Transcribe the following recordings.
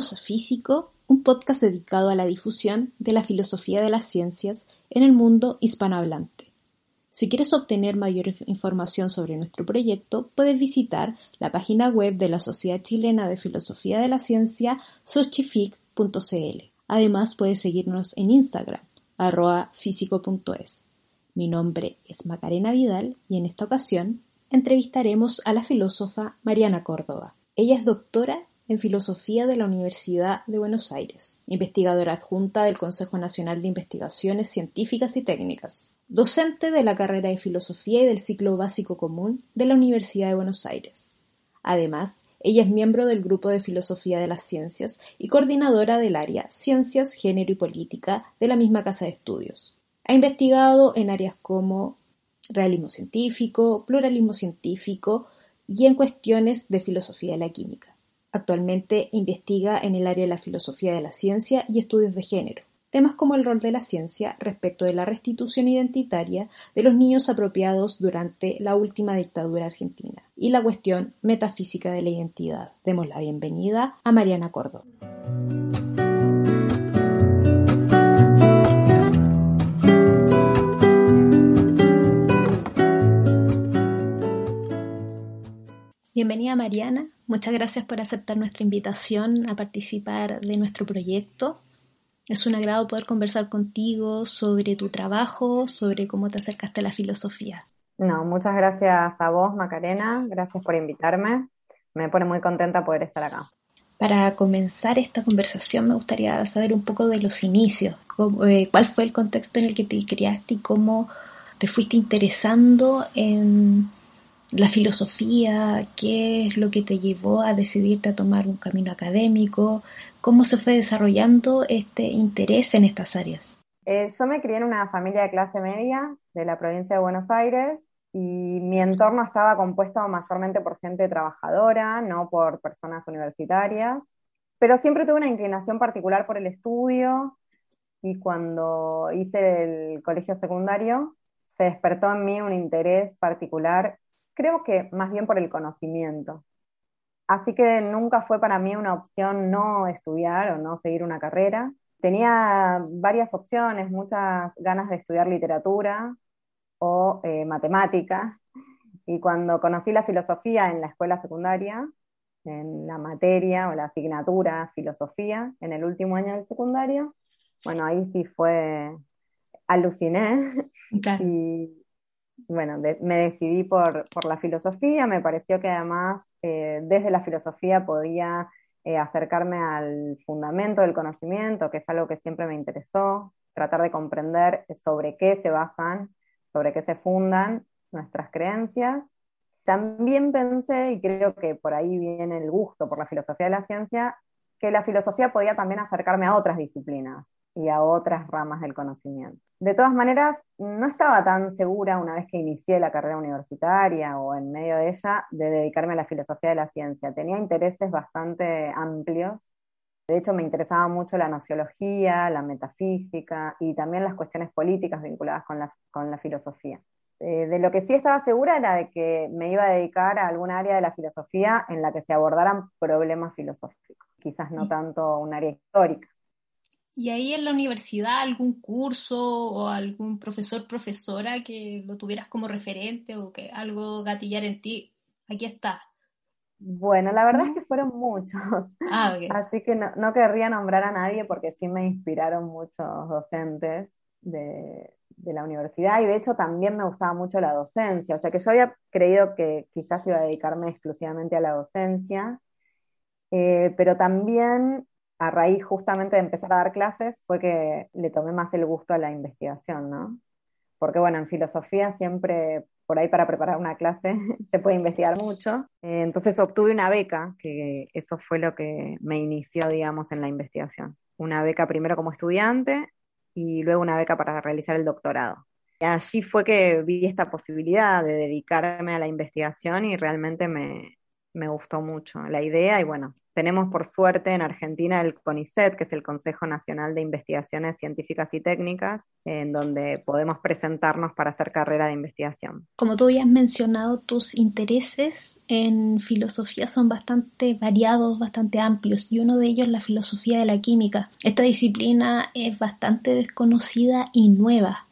Físico, un podcast dedicado a la difusión de la filosofía de las ciencias en el mundo hispanohablante. Si quieres obtener mayor información sobre nuestro proyecto, puedes visitar la página web de la Sociedad Chilena de Filosofía de la Ciencia, sochific.cl. Además, puedes seguirnos en Instagram, arroba físico.es. Mi nombre es Macarena Vidal y en esta ocasión entrevistaremos a la filósofa Mariana Córdoba. Ella es doctora en Filosofía de la Universidad de Buenos Aires, investigadora adjunta del Consejo Nacional de Investigaciones Científicas y Técnicas, docente de la carrera de Filosofía y del ciclo básico común de la Universidad de Buenos Aires. Además, ella es miembro del Grupo de Filosofía de las Ciencias y coordinadora del área Ciencias, Género y Política de la misma Casa de Estudios. Ha investigado en áreas como realismo científico, pluralismo científico y en cuestiones de filosofía de la química. Actualmente investiga en el área de la filosofía de la ciencia y estudios de género, temas como el rol de la ciencia respecto de la restitución identitaria de los niños apropiados durante la última dictadura argentina y la cuestión metafísica de la identidad. Demos la bienvenida a Mariana Córdoba. Bienvenida Mariana, muchas gracias por aceptar nuestra invitación a participar de nuestro proyecto. Es un agrado poder conversar contigo sobre tu trabajo, sobre cómo te acercaste a la filosofía. No, muchas gracias a vos, Macarena, gracias por invitarme. Me pone muy contenta poder estar acá. Para comenzar esta conversación me gustaría saber un poco de los inicios, eh, cuál fue el contexto en el que te criaste y cómo te fuiste interesando en la filosofía, qué es lo que te llevó a decidirte a tomar un camino académico, cómo se fue desarrollando este interés en estas áreas. Eh, yo me crié en una familia de clase media de la provincia de Buenos Aires y mi entorno estaba compuesto mayormente por gente trabajadora, no por personas universitarias, pero siempre tuve una inclinación particular por el estudio y cuando hice el colegio secundario se despertó en mí un interés particular creo que más bien por el conocimiento. Así que nunca fue para mí una opción no estudiar o no seguir una carrera. Tenía varias opciones, muchas ganas de estudiar literatura o eh, matemática. Y cuando conocí la filosofía en la escuela secundaria, en la materia o la asignatura filosofía, en el último año del secundario, bueno, ahí sí fue, aluciné. Y, bueno, me decidí por, la filosofía, me pareció que además eh, desde la filosofía podía eh, acercarme al fundamento del conocimiento, que es algo que siempre me interesó, tratar de comprender sobre qué se basan, sobre qué se fundan nuestras creencias. También pensé, y creo que por ahí viene el gusto por la filosofía de la ciencia, que la filosofía podía también acercarme a otras disciplinas, y a otras ramas del conocimiento. De todas maneras, no estaba tan segura una vez que inicié la carrera universitaria o en medio de ella de dedicarme a la filosofía de la ciencia. Tenía intereses bastante amplios. De hecho, me interesaba mucho la nociología, la metafísica y también las cuestiones políticas vinculadas con la, con la filosofía. Eh, de lo que sí estaba segura era de que me iba a dedicar a algún área de la filosofía en la que se abordaran problemas filosóficos, quizás no tanto un área histórica. ¿Y ahí en la universidad algún curso o algún profesor, profesora que lo tuvieras como referente o que algo gatillar en ti? Aquí está. Bueno, la verdad es que fueron muchos. Ah, Así que no, querría nombrar a nadie porque sí me inspiraron muchos docentes de, la universidad y de hecho también me gustaba mucho la docencia. O sea que yo había creído que quizás iba a dedicarme exclusivamente a la docencia, eh, pero también a raíz justamente de empezar a dar clases fue que le tomé más el gusto a la investigación, ¿no? Porque bueno, en filosofía siempre por ahí para preparar una clase se puede investigar mucho. Eh, entonces obtuve una beca, que eso fue lo que me inició, digamos, en la investigación. Una beca primero como estudiante y luego una beca para realizar el doctorado. Y allí fue que vi esta posibilidad de dedicarme a la investigación y realmente me, me gustó mucho la idea y bueno, tenemos por suerte en Argentina el CONICET, que es el Consejo Nacional de Investigaciones Científicas y Técnicas, en donde podemos presentarnos para hacer carrera de investigación. Como tú habías mencionado, tus intereses en filosofía son bastante variados, bastante amplios, y uno de ellos es la filosofía de la química. Esta disciplina es bastante desconocida y nueva.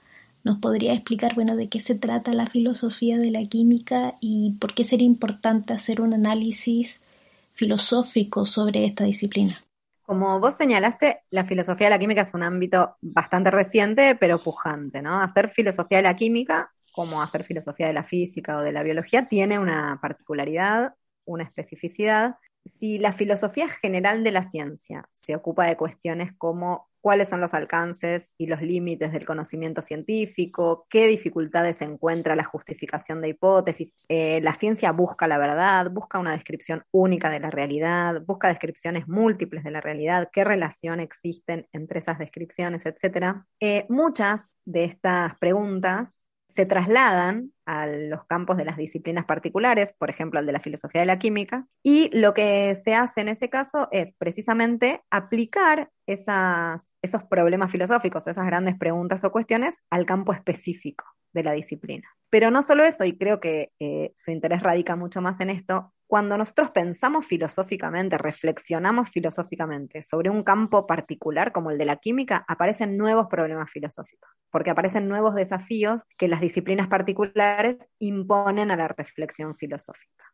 ¿Nos podría explicar, bueno, de qué se trata la filosofía de la química y por qué sería importante hacer un análisis filosófico sobre esta disciplina? Como vos señalaste, la filosofía de la química es un ámbito bastante reciente, pero pujante, ¿no? Hacer filosofía de la química, como hacer filosofía de la física o de la biología, tiene una particularidad, una especificidad. Si la filosofía general de la ciencia se ocupa de cuestiones como cuáles son los alcances y los límites del conocimiento científico, qué dificultades encuentra la justificación de hipótesis. Eh, la ciencia busca la verdad, busca una descripción única de la realidad, busca descripciones múltiples de la realidad, qué relación existen entre esas descripciones, etc. Eh, muchas de estas preguntas se trasladan a los campos de las disciplinas particulares, por ejemplo, al de la filosofía de la química, y lo que se hace en ese caso es precisamente aplicar esas esos problemas filosóficos, esas grandes preguntas o cuestiones al campo específico de la disciplina. Pero no solo eso, y creo que eh, su interés radica mucho más en esto, cuando nosotros pensamos filosóficamente, reflexionamos filosóficamente sobre un campo particular como el de la química, aparecen nuevos problemas filosóficos, porque aparecen nuevos desafíos que las disciplinas particulares imponen a la reflexión filosófica.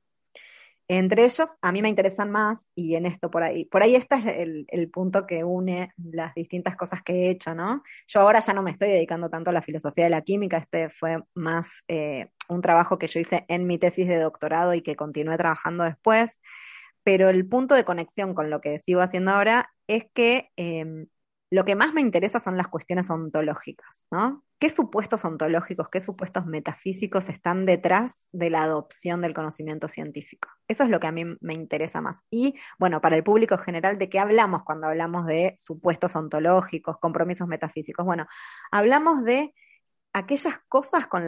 Entre ellos, a mí me interesan más, y en esto por ahí, por ahí este es el, punto que une las distintas cosas que he hecho, ¿no? Yo ahora ya no me estoy dedicando tanto a la filosofía de la química, este fue más eh, un trabajo que yo hice en mi tesis de doctorado y que continué trabajando después, pero el punto de conexión con lo que sigo haciendo ahora es que em, lo que más me interesa son las cuestiones ontológicas, ¿no? ¿Qué supuestos ontológicos, qué supuestos metafísicos están detrás de la adopción del conocimiento científico? Eso es lo que a mí me interesa más. Y, bueno, para el público general, ¿de qué hablamos cuando hablamos de supuestos ontológicos, compromisos metafísicos? Bueno, hablamos de aquellas cosas con,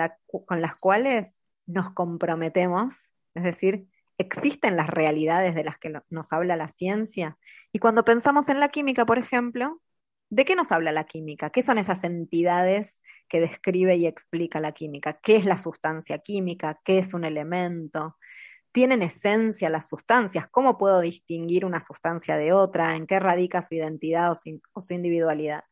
con las cuales nos comprometemos, es decir, existen las realidades de las que nos habla la ciencia. Y cuando pensamos en la química, por ejemplo, ¿De qué nos habla la química? ¿Qué son esas entidades que describe y explica la química? ¿Qué es la sustancia química? ¿Qué es un elemento? ¿Tienen esencia las sustancias? ¿Cómo puedo distinguir una sustancia de otra? ¿En qué radica su identidad o su, individualidad?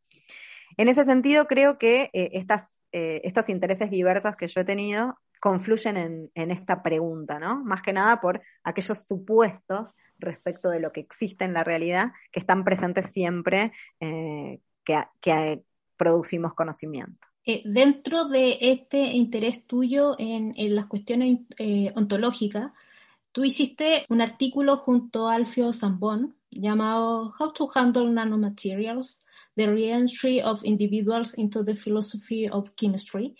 En ese sentido, creo que eh, eh, estos intereses diversos que yo he tenido confluyen en, en esta pregunta, ¿no? Más que nada por aquellos supuestos respecto de lo que existe en la realidad, que están presentes siempre eh, que, producimos conocimiento. Eh, dentro de este interés tuyo en, las cuestiones eh, ontológicas, tú hiciste un artículo junto a Alfio Zambon llamado How to Handle Nanomaterials, The Reentry of Individuals into the Philosophy of Chemistry.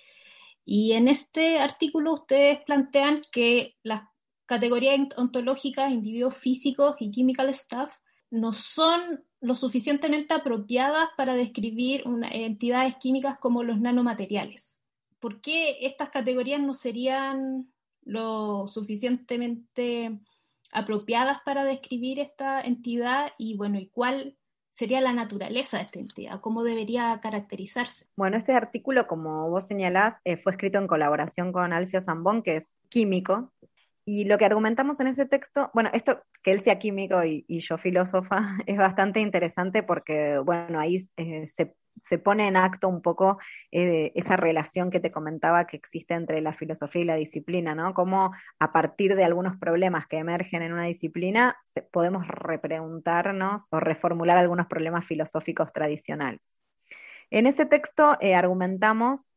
Y en este artículo ustedes plantean que las categorías ontológicas, individuos físicos y chemical staff, no son lo suficientemente apropiadas para describir entidades químicas como los nanomateriales. ¿Por qué estas categorías no serían lo suficientemente apropiadas para describir esta entidad y bueno, y cuál sería la naturaleza de esta entidad, cómo debería caracterizarse. Bueno, este artículo, como vos señalás, eh, fue escrito en colaboración con Alfio Zambón, que es químico, y lo que argumentamos en ese texto, bueno, esto que él sea químico y, yo filósofa, es bastante interesante porque, bueno, ahí eh, se, pone en acto un poco eh, esa relación que te comentaba que existe entre la filosofía y la disciplina, ¿no? Cómo a partir de algunos problemas que emergen en una disciplina podemos repreguntarnos o reformular algunos problemas filosóficos tradicionales. En ese texto eh, argumentamos,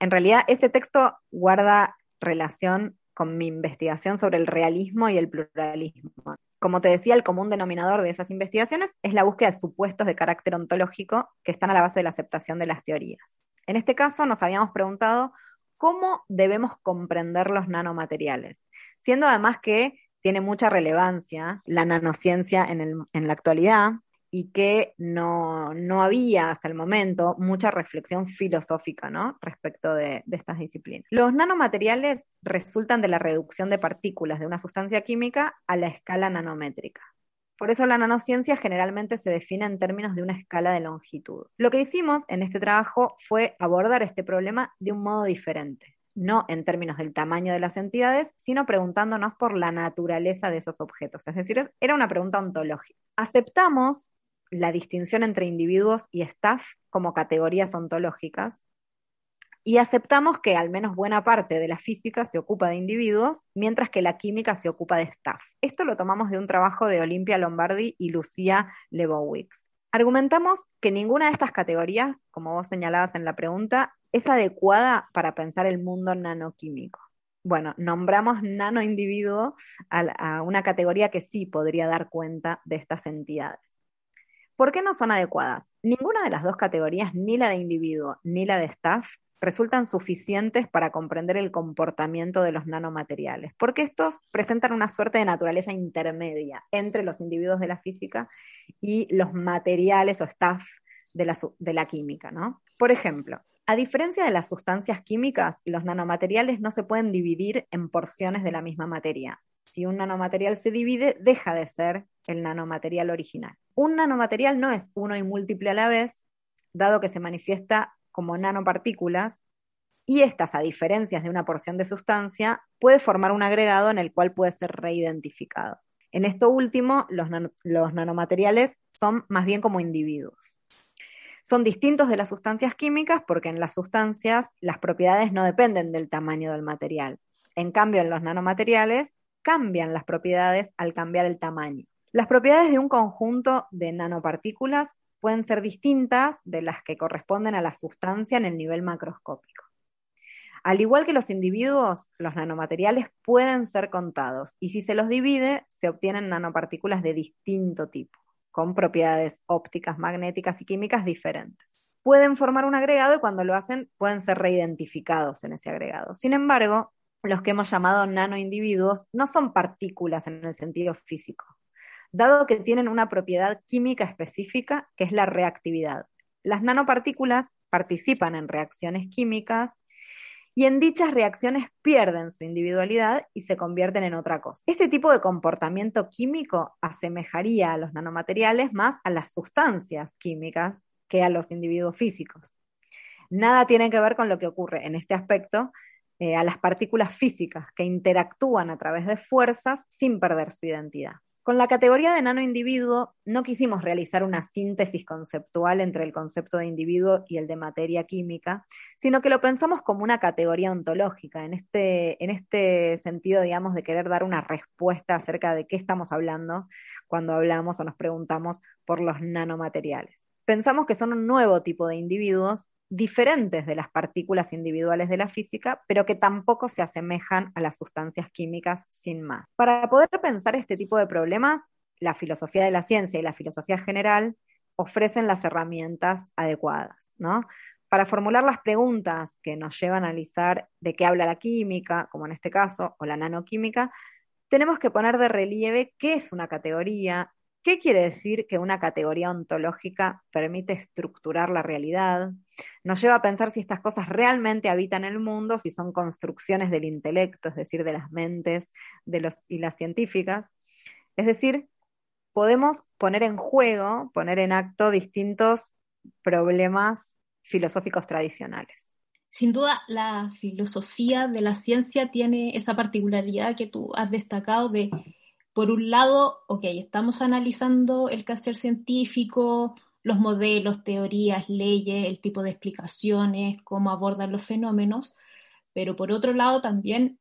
en realidad ese texto guarda relación con mi investigación sobre el realismo y el pluralismo. Como te decía, el común denominador de esas investigaciones es la búsqueda de supuestos de carácter ontológico que están a la base de la aceptación de las teorías. En este caso nos habíamos preguntado cómo debemos comprender los nanomateriales, siendo además que tiene mucha relevancia la nanociencia en, la actualidad y que no, había hasta el momento mucha reflexión filosófica ¿no? respecto de, de, estas disciplinas. Los nanomateriales resultan de la reducción de partículas de una sustancia química a la escala nanométrica. Por eso la nanociencia generalmente se define en términos de una escala de longitud. Lo que hicimos en este trabajo fue abordar este problema de un modo diferente, no en términos del tamaño de las entidades, sino preguntándonos por la naturaleza de esos objetos. Es decir, era una pregunta ontológica. Aceptamos la distinción entre individuos y staff como categorías ontológicas y aceptamos que al menos buena parte de la física se ocupa de individuos, mientras que la química se ocupa de staff. Esto lo tomamos de un trabajo de Olimpia Lombardi y Lucía Lebowitz. Argumentamos que ninguna de estas categorías, como vos señalabas en la pregunta, es adecuada para pensar el mundo nanoquímico. Bueno, nombramos nanoindividuo a, a una categoría que sí podría dar cuenta de estas entidades. ¿Por qué no son adecuadas? Ninguna de las dos categorías, ni la de individuo ni la de staff, resultan suficientes para comprender el comportamiento de los nanomateriales, porque estos presentan una suerte de naturaleza intermedia entre los individuos de la física y los materiales o staff de la, química, ¿no? Por ejemplo, a diferencia de las sustancias químicas, los nanomateriales no se pueden dividir en porciones de la misma materia. Si un nanomaterial se divide, deja de ser el nanomaterial original. Un nanomaterial no es uno y múltiple a la vez, dado que se manifiesta como nanopartículas, y estas, a diferencia de una porción de sustancia, puede formar un agregado en el cual puede ser reidentificado. En esto último, los, los nanomateriales son más bien como individuos. Son distintos de las sustancias químicas porque en las sustancias las propiedades no dependen del tamaño del material. En cambio, en los nanomateriales cambian las propiedades al cambiar el tamaño. Las propiedades de un conjunto de nanopartículas pueden ser distintas de las que corresponden a la sustancia en el nivel macroscópico. Al igual que los individuos, los nanomateriales pueden ser contados y si se los divide, se obtienen nanopartículas de distinto tipo, con propiedades ópticas, magnéticas y químicas diferentes. Pueden formar un agregado y cuando lo hacen pueden ser reidentificados en ese agregado. Sin embargo, los que hemos llamado nanoindividuos no son partículas en el sentido físico dado que tienen una propiedad química específica que es la reactividad. Las nanopartículas participan en reacciones químicas y en dichas reacciones pierden su individualidad y se convierten en otra cosa. Este tipo de comportamiento químico asemejaría a los nanomateriales más a las sustancias químicas que a los individuos físicos. Nada tiene que ver con lo que ocurre en este aspecto eh, a las partículas físicas que interactúan a través de fuerzas sin perder su identidad. Con la categoría de nanoindividuo no quisimos realizar una síntesis conceptual entre el concepto de individuo y el de materia química, sino que lo pensamos como una categoría ontológica, en este, en este sentido, digamos, de querer dar una respuesta acerca de qué estamos hablando cuando hablamos o nos preguntamos por los nanomateriales. Pensamos que son un nuevo tipo de individuos diferentes de las partículas individuales de la física, pero que tampoco se asemejan a las sustancias químicas sin más. Para poder pensar este tipo de problemas, la filosofía de la ciencia y la filosofía general ofrecen las herramientas adecuadas, ¿no? Para formular las preguntas que nos llevan a analizar de qué habla la química, como en este caso, o la nanoquímica, tenemos que poner de relieve qué es una categoría, ¿Qué quiere decir que una categoría ontológica permite estructurar la realidad? Nos lleva a pensar si estas cosas realmente habitan el mundo, si son construcciones del intelecto, es decir, de las mentes y las científicas. Es decir, podemos poner en juego, poner en acto distintos problemas filosóficos tradicionales. Sin duda, la filosofía de la ciencia tiene esa particularidad que tú has destacado de por un lado, ok, estamos analizando el quehacer científico, los modelos, teorías, leyes, el tipo de explicaciones, cómo abordan los fenómenos, pero por otro lado también.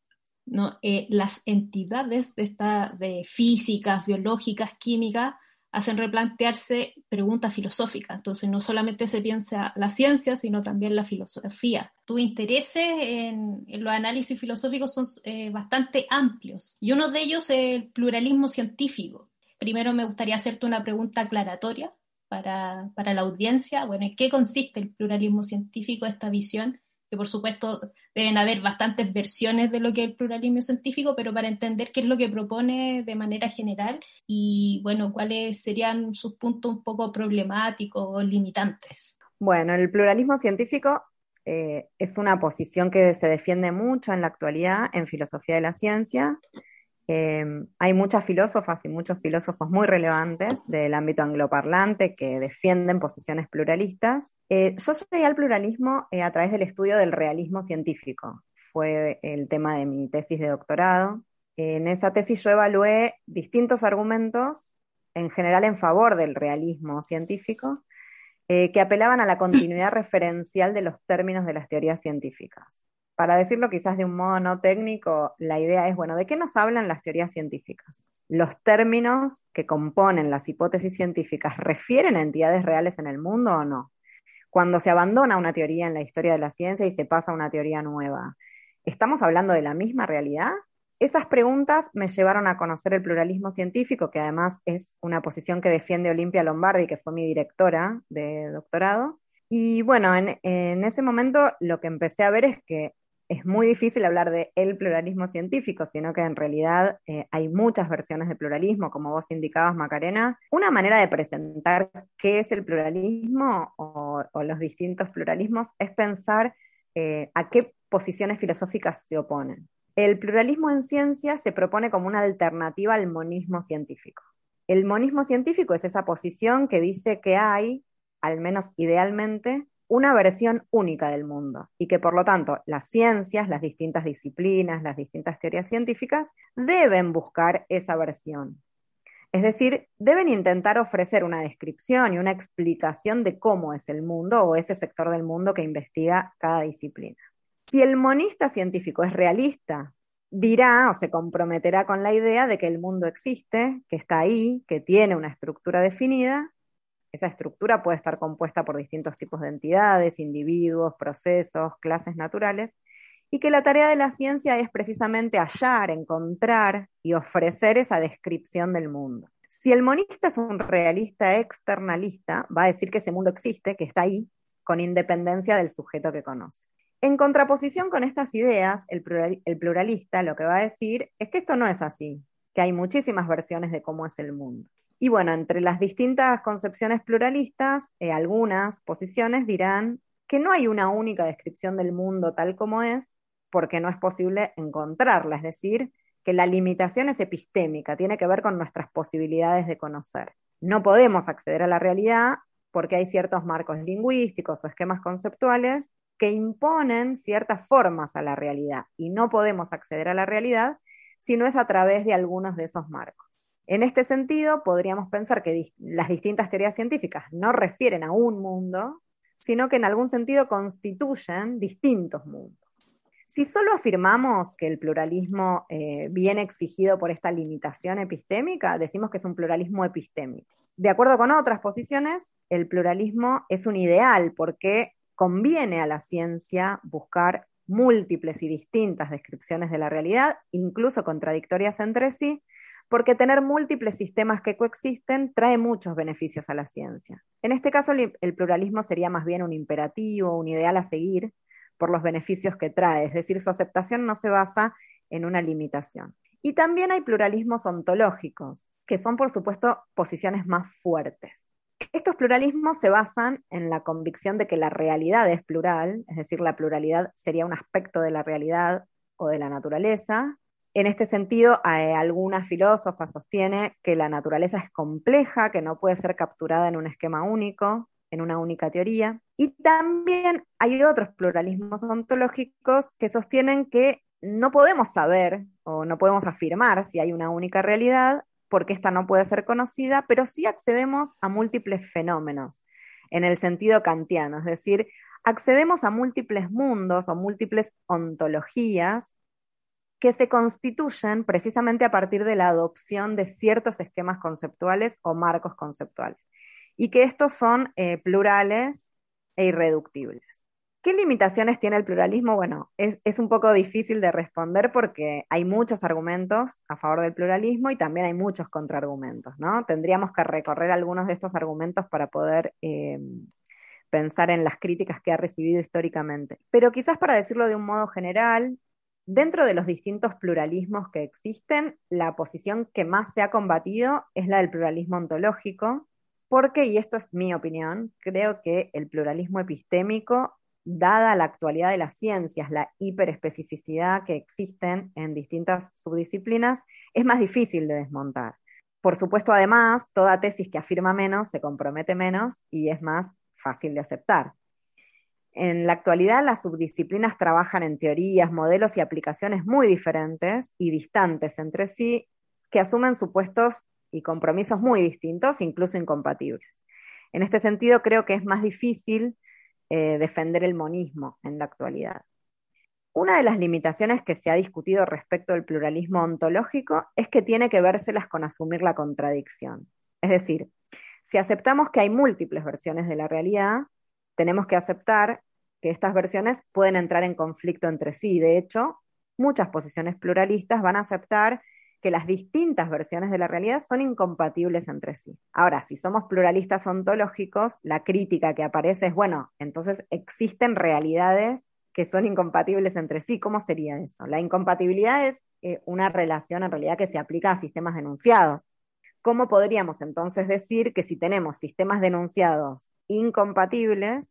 Eh, las entidades de, esta, de físicas, biológicas, químicas, hacen replantearse preguntas filosóficas. Entonces, no solamente se piensa la ciencia, sino también la filosofía. Tus intereses en, los análisis filosóficos son eh, bastante amplios y uno de ellos es el pluralismo científico. primero me gustaría hacerte una pregunta aclaratoria para, para la audiencia. Bueno, ¿en qué consiste el pluralismo científico, esta visión? Que por supuesto deben haber bastantes versiones de lo que es el pluralismo científico, pero para entender qué es lo que propone de manera general y, bueno, cuáles serían sus puntos un poco problemáticos o limitantes. Bueno, el pluralismo científico eh, es una posición que se defiende mucho en la actualidad en filosofía de la ciencia. Eh, hay muchas filósofas y muchos filósofos muy relevantes del ámbito angloparlante que defienden posiciones pluralistas eh, yo llegué al pluralismo eh, a través del estudio del realismo científico. Fue el tema de mi tesis de doctorado. En esa tesis yo evalué distintos argumentos, en general en favor del realismo científico, eh, que apelaban a la continuidad referencial de los términos de las teorías científicas. Para decirlo quizás de un modo no técnico, la idea es, bueno, ¿de qué nos hablan las teorías científicas? ¿Los términos que componen las hipótesis científicas refieren a entidades reales en el mundo o no? cuando se abandona una teoría en la historia de la ciencia y se pasa a una teoría nueva. ¿Estamos hablando de la misma realidad? Esas preguntas me llevaron a conocer el pluralismo científico, que además es una posición que defiende Olimpia Lombardi, que fue mi directora de doctorado. Y bueno, en, en ese momento lo que empecé a ver es que es muy difícil hablar de el pluralismo científico, sino que en realidad eh, hay muchas versiones de pluralismo, como vos indicabas, Macarena. Una manera de presentar qué es el pluralismo o, los distintos pluralismos es pensar eh, a qué posiciones filosóficas se oponen. El pluralismo en ciencia se propone como una alternativa al monismo científico. El monismo científico es esa posición que dice que hay, al menos idealmente, una versión única del mundo y que por lo tanto las ciencias, las distintas disciplinas, las distintas teorías científicas deben buscar esa versión. Es decir, deben intentar ofrecer una descripción y una explicación de cómo es el mundo o ese sector del mundo que investiga cada disciplina. Si el monista científico es realista, dirá o se comprometerá con la idea de que el mundo existe, que está ahí, que tiene una estructura definida esa estructura puede estar compuesta por distintos tipos de entidades, individuos, procesos, clases naturales, y que la tarea de la ciencia es precisamente hallar, encontrar y ofrecer esa descripción del mundo. Si el monista es un realista externalista, va a decir que ese mundo existe, que está ahí, con independencia del sujeto que conoce. En contraposición con estas ideas, el, pluralista lo que va a decir es que esto no es así, que hay muchísimas versiones de cómo es el mundo. Y bueno, entre las distintas concepciones pluralistas, eh, algunas posiciones dirán que no hay una única descripción del mundo tal como es, porque no es posible encontrarla, es decir, que la limitación es epistémica, tiene que ver con nuestras posibilidades de conocer. No podemos acceder a la realidad porque hay ciertos marcos lingüísticos o esquemas conceptuales que imponen ciertas formas a la realidad y no podemos acceder a la realidad si no es a través de algunos de esos marcos. En este sentido, podríamos pensar que las distintas teorías científicas no refieren a un mundo, sino que en algún sentido constituyen distintos mundos. Si solo afirmamos que el pluralismo eh, viene exigido por esta limitación epistémica, decimos que es un pluralismo epistémico. De acuerdo con otras posiciones, el pluralismo es un ideal porque conviene a la ciencia buscar múltiples y distintas descripciones de la realidad, incluso contradictorias entre sí, porque tener múltiples sistemas que coexisten trae muchos beneficios a la ciencia. En este caso, el pluralismo sería más bien un imperativo, un ideal a seguir por los beneficios que trae, es decir, su aceptación no se basa en una limitación. Y también hay pluralismos ontológicos, que son, por supuesto, posiciones más fuertes. Estos pluralismos se basan en la convicción de que la realidad es plural, es decir, la pluralidad sería un aspecto de la realidad o de la naturaleza, en este sentido, eh, alguna filósofa sostiene que la naturaleza es compleja, que no puede ser capturada en un esquema único, en una única teoría. Y también hay otros pluralismos ontológicos que sostienen que no podemos saber o no podemos afirmar si hay una única realidad, porque esta no puede ser conocida, pero sí accedemos a múltiples fenómenos, en el sentido kantiano, es decir, accedemos a múltiples mundos o múltiples ontologías que se constituyen precisamente a partir de la adopción de ciertos esquemas conceptuales o marcos conceptuales, y que estos son eh, plurales e irreductibles. ¿Qué limitaciones tiene el pluralismo? Bueno, es, un poco difícil de responder porque hay muchos argumentos a favor del pluralismo y también hay muchos contraargumentos, ¿no? Tendríamos que recorrer algunos de estos argumentos para poder eh, pensar en las críticas que ha recibido históricamente. Pero quizás para decirlo de un modo general, dentro de los distintos pluralismos que existen, la posición que más se ha combatido es la del pluralismo ontológico, porque, y esto es mi opinión, creo que el pluralismo epistémico dada la actualidad de las ciencias, la hiperespecificidad que existen en distintas subdisciplinas, es más difícil de desmontar. Por supuesto, además, toda tesis que afirma menos se compromete menos y es más fácil de aceptar. En la actualidad, las subdisciplinas trabajan en teorías, modelos y aplicaciones muy diferentes y distantes entre sí, que asumen supuestos y compromisos muy distintos, incluso incompatibles. En este sentido, creo que es más difícil eh, defender el monismo en la actualidad. Una de las limitaciones que se ha discutido respecto del pluralismo ontológico es que tiene que vérselas con asumir la contradicción. Es decir, si aceptamos que hay múltiples versiones de la realidad, tenemos que aceptar que estas versiones pueden entrar en conflicto entre sí. De hecho, muchas posiciones pluralistas van a aceptar que las distintas versiones de la realidad son incompatibles entre sí. Ahora, si somos pluralistas ontológicos, la crítica que aparece es, bueno, entonces existen realidades que son incompatibles entre sí. ¿Cómo sería eso? La incompatibilidad es eh, una relación en realidad que se aplica a sistemas denunciados. ¿Cómo podríamos entonces decir que si tenemos sistemas denunciados incompatibles,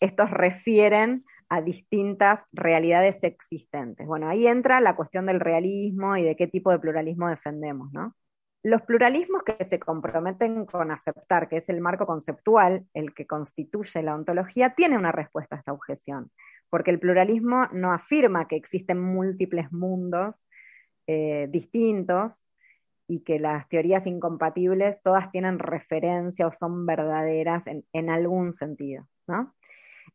estos refieren a distintas realidades existentes. Bueno, ahí entra la cuestión del realismo y de qué tipo de pluralismo defendemos, ¿no? Los pluralismos que se comprometen con aceptar que es el marco conceptual el que constituye la ontología, tiene una respuesta a esta objeción, porque el pluralismo no afirma que existen múltiples mundos eh, distintos y que las teorías incompatibles todas tienen referencia o son verdaderas en, algún sentido.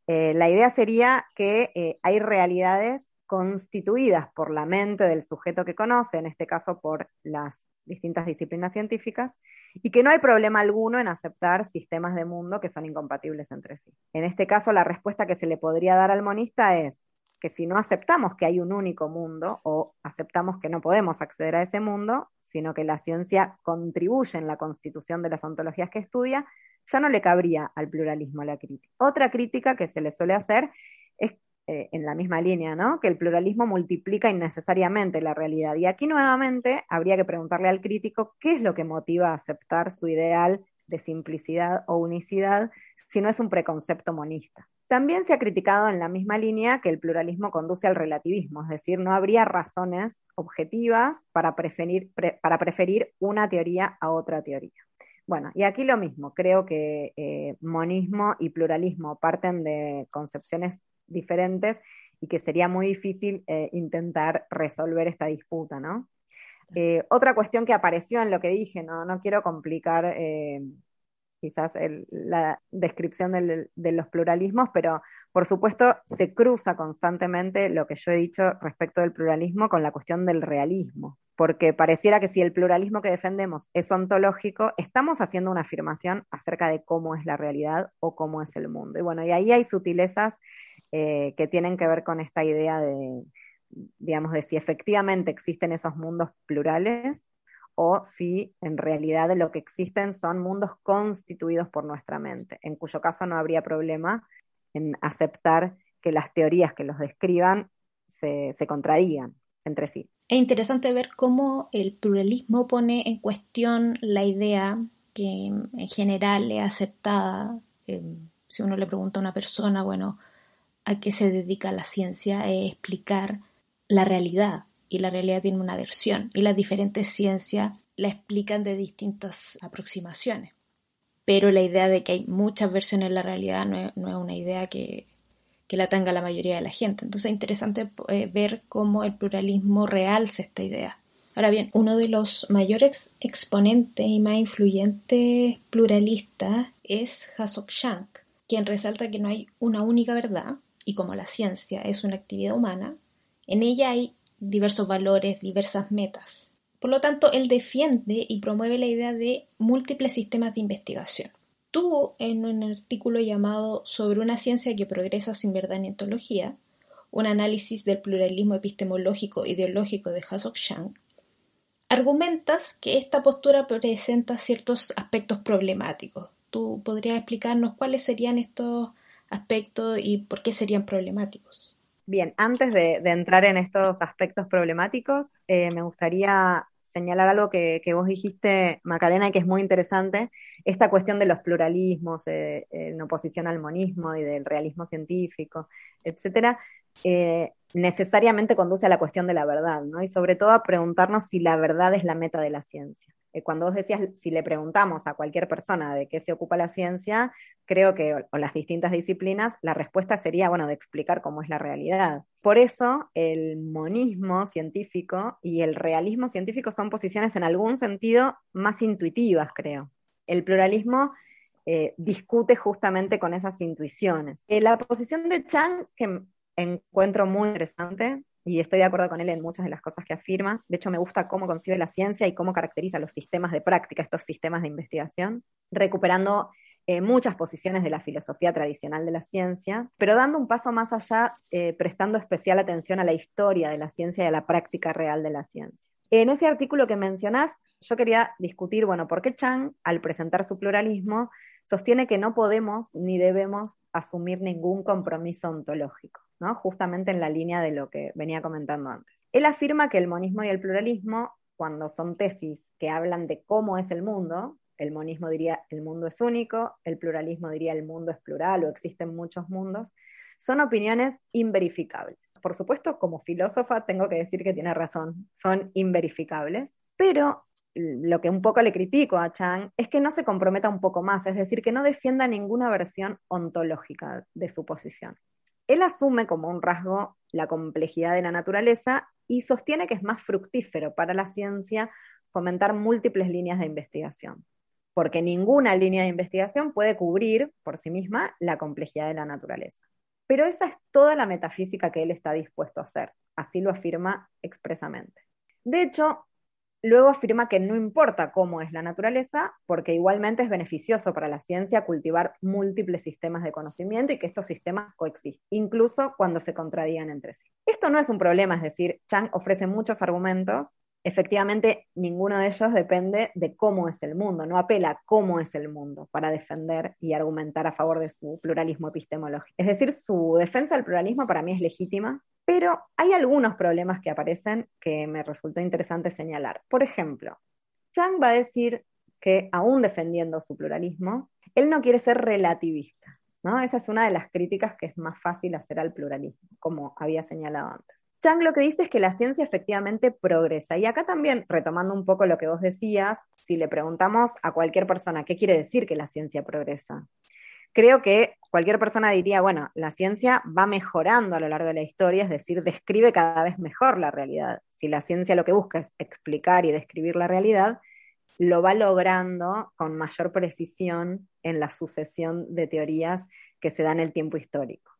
Eh, la idea sería que eh, hay realidades constituidas por la mente del sujeto que conoce, en este caso por las distintas disciplinas científicas, y que no hay problema alguno en aceptar sistemas de mundo que son incompatibles entre sí. En este caso, la respuesta que se le podría dar al monista es que si no aceptamos que hay un único mundo o aceptamos que no podemos acceder a ese mundo, sino que la ciencia contribuye en la constitución de las ontologías que estudia, ya no le cabría al pluralismo la crítica. Otra crítica que se le suele hacer es eh, en la misma línea, ¿no? Que el pluralismo multiplica innecesariamente la realidad. Y aquí nuevamente habría que preguntarle al crítico qué es lo que motiva a aceptar su ideal de simplicidad o unicidad si no es un preconcepto monista. También se ha criticado en la misma línea que el pluralismo conduce al relativismo, es decir, no habría razones objetivas para preferir, para preferir una teoría a otra teoría. Bueno, y aquí lo mismo, creo que eh, monismo y pluralismo parten de concepciones diferentes y que sería muy difícil eh, intentar resolver esta disputa, ¿no? Eh, otra cuestión que apareció en lo que dije, no, no quiero complicar quizás la descripción de los pluralismos, pero por supuesto se cruza constantemente lo que yo he dicho respecto del pluralismo con la cuestión del realismo porque pareciera que si el pluralismo que defendemos es ontológico, estamos haciendo una afirmación acerca de cómo es la realidad o cómo es el mundo. Y bueno, y ahí hay sutilezas eh, que tienen que ver con esta idea de, digamos, de si efectivamente existen esos mundos plurales o si en realidad lo que existen son mundos constituidos por nuestra mente, en cuyo caso no habría problema en aceptar que las teorías que los describan se, se entre sí. Es interesante ver cómo el pluralismo pone en cuestión la idea que en general es aceptada. Eh, si uno le pregunta a una persona, bueno, ¿a qué se dedica la ciencia? Es explicar la realidad. Y la realidad tiene una versión. Y las diferentes ciencias la explican de distintas aproximaciones. Pero la idea de que hay muchas versiones de la realidad no es una idea que, que la tenga la mayoría de la gente. Entonces es interesante eh, ver cómo el pluralismo realza esta idea. Ahora bien, uno de los mayores exponentes y más influyentes pluralistas es Hasok Shank, quien resalta que no hay una única verdad y como la ciencia es una actividad humana, en ella hay diversos valores, diversas metas. Por lo tanto, él defiende y promueve la idea de múltiples sistemas de investigación. Tú, en un artículo llamado Sobre una ciencia que progresa sin verdad ni ontología, un análisis del pluralismo epistemológico ideológico de Hasok Chang, argumentas que esta postura presenta ciertos aspectos problemáticos. ¿Tú podrías explicarnos cuáles serían estos aspectos y por qué serían problemáticos? Bien, antes de, entrar en estos aspectos problemáticos, eh, me gustaría señalar algo que, vos dijiste, Macarena, y que es muy interesante, esta cuestión de los pluralismos eh, en oposición al monismo y del realismo científico, etcétera, eh, necesariamente conduce a la cuestión de la verdad, ¿no? Y sobre todo a preguntarnos si la verdad es la meta de la ciencia. Eh, cuando vos decías, si le preguntamos a cualquier persona de qué se ocupa la ciencia, creo que, o, las distintas disciplinas, la respuesta sería, bueno, de explicar cómo es la realidad. Por eso, el monismo científico y el realismo científico son posiciones en algún sentido más intuitivas, creo. El pluralismo eh, discute justamente con esas intuiciones. Eh, la posición de Chang, que encuentro muy interesante, y estoy de acuerdo con él en muchas de las cosas que afirma. De hecho, me gusta cómo concibe la ciencia y cómo caracteriza los sistemas de práctica, estos sistemas de investigación, recuperando eh, muchas posiciones de la filosofía tradicional de la ciencia, pero dando un paso más allá, eh, prestando especial atención a la historia de la ciencia y a la práctica real de la ciencia. En ese artículo que mencionás, yo quería discutir, bueno, por qué Chang, al presentar su pluralismo, sostiene que no podemos ni debemos asumir ningún compromiso ontológico. Justamente en la línea de lo que venía comentando antes. Él afirma que el monismo y el pluralismo, cuando son tesis que hablan de cómo es el mundo, el monismo diría el mundo es único, el pluralismo diría el mundo es plural o existen muchos mundos, son opiniones inverificables. Por supuesto, como filósofa tengo que decir que tiene razón, son inverificables, pero lo que un poco le critico a Chang es que no se comprometa un poco más, es decir, que no defienda ninguna versión ontológica de su posición. Él asume como un rasgo la complejidad de la naturaleza y sostiene que es más fructífero para la ciencia fomentar múltiples líneas de investigación, porque ninguna línea de investigación puede cubrir por sí misma la complejidad de la naturaleza. Pero esa es toda la metafísica que él está dispuesto a hacer, así lo afirma expresamente. De hecho, Luego afirma que no importa cómo es la naturaleza, porque igualmente es beneficioso para la ciencia cultivar múltiples sistemas de conocimiento y que estos sistemas coexisten, incluso cuando se contradigan entre sí. Esto no es un problema, es decir, Chang ofrece muchos argumentos. Efectivamente, ninguno de ellos depende de cómo es el mundo, no apela a cómo es el mundo para defender y argumentar a favor de su pluralismo epistemológico. Es decir, su defensa del pluralismo para mí es legítima, pero hay algunos problemas que aparecen que me resultó interesante señalar. Por ejemplo, Chang va a decir que, aún defendiendo su pluralismo, él no quiere ser relativista. ¿no? Esa es una de las críticas que es más fácil hacer al pluralismo, como había señalado antes. Chang lo que dice es que la ciencia efectivamente progresa. Y acá también, retomando un poco lo que vos decías, si le preguntamos a cualquier persona qué quiere decir que la ciencia progresa, creo que cualquier persona diría, bueno, la ciencia va mejorando a lo largo de la historia, es decir, describe cada vez mejor la realidad. Si la ciencia lo que busca es explicar y describir la realidad, lo va logrando con mayor precisión en la sucesión de teorías que se dan en el tiempo histórico.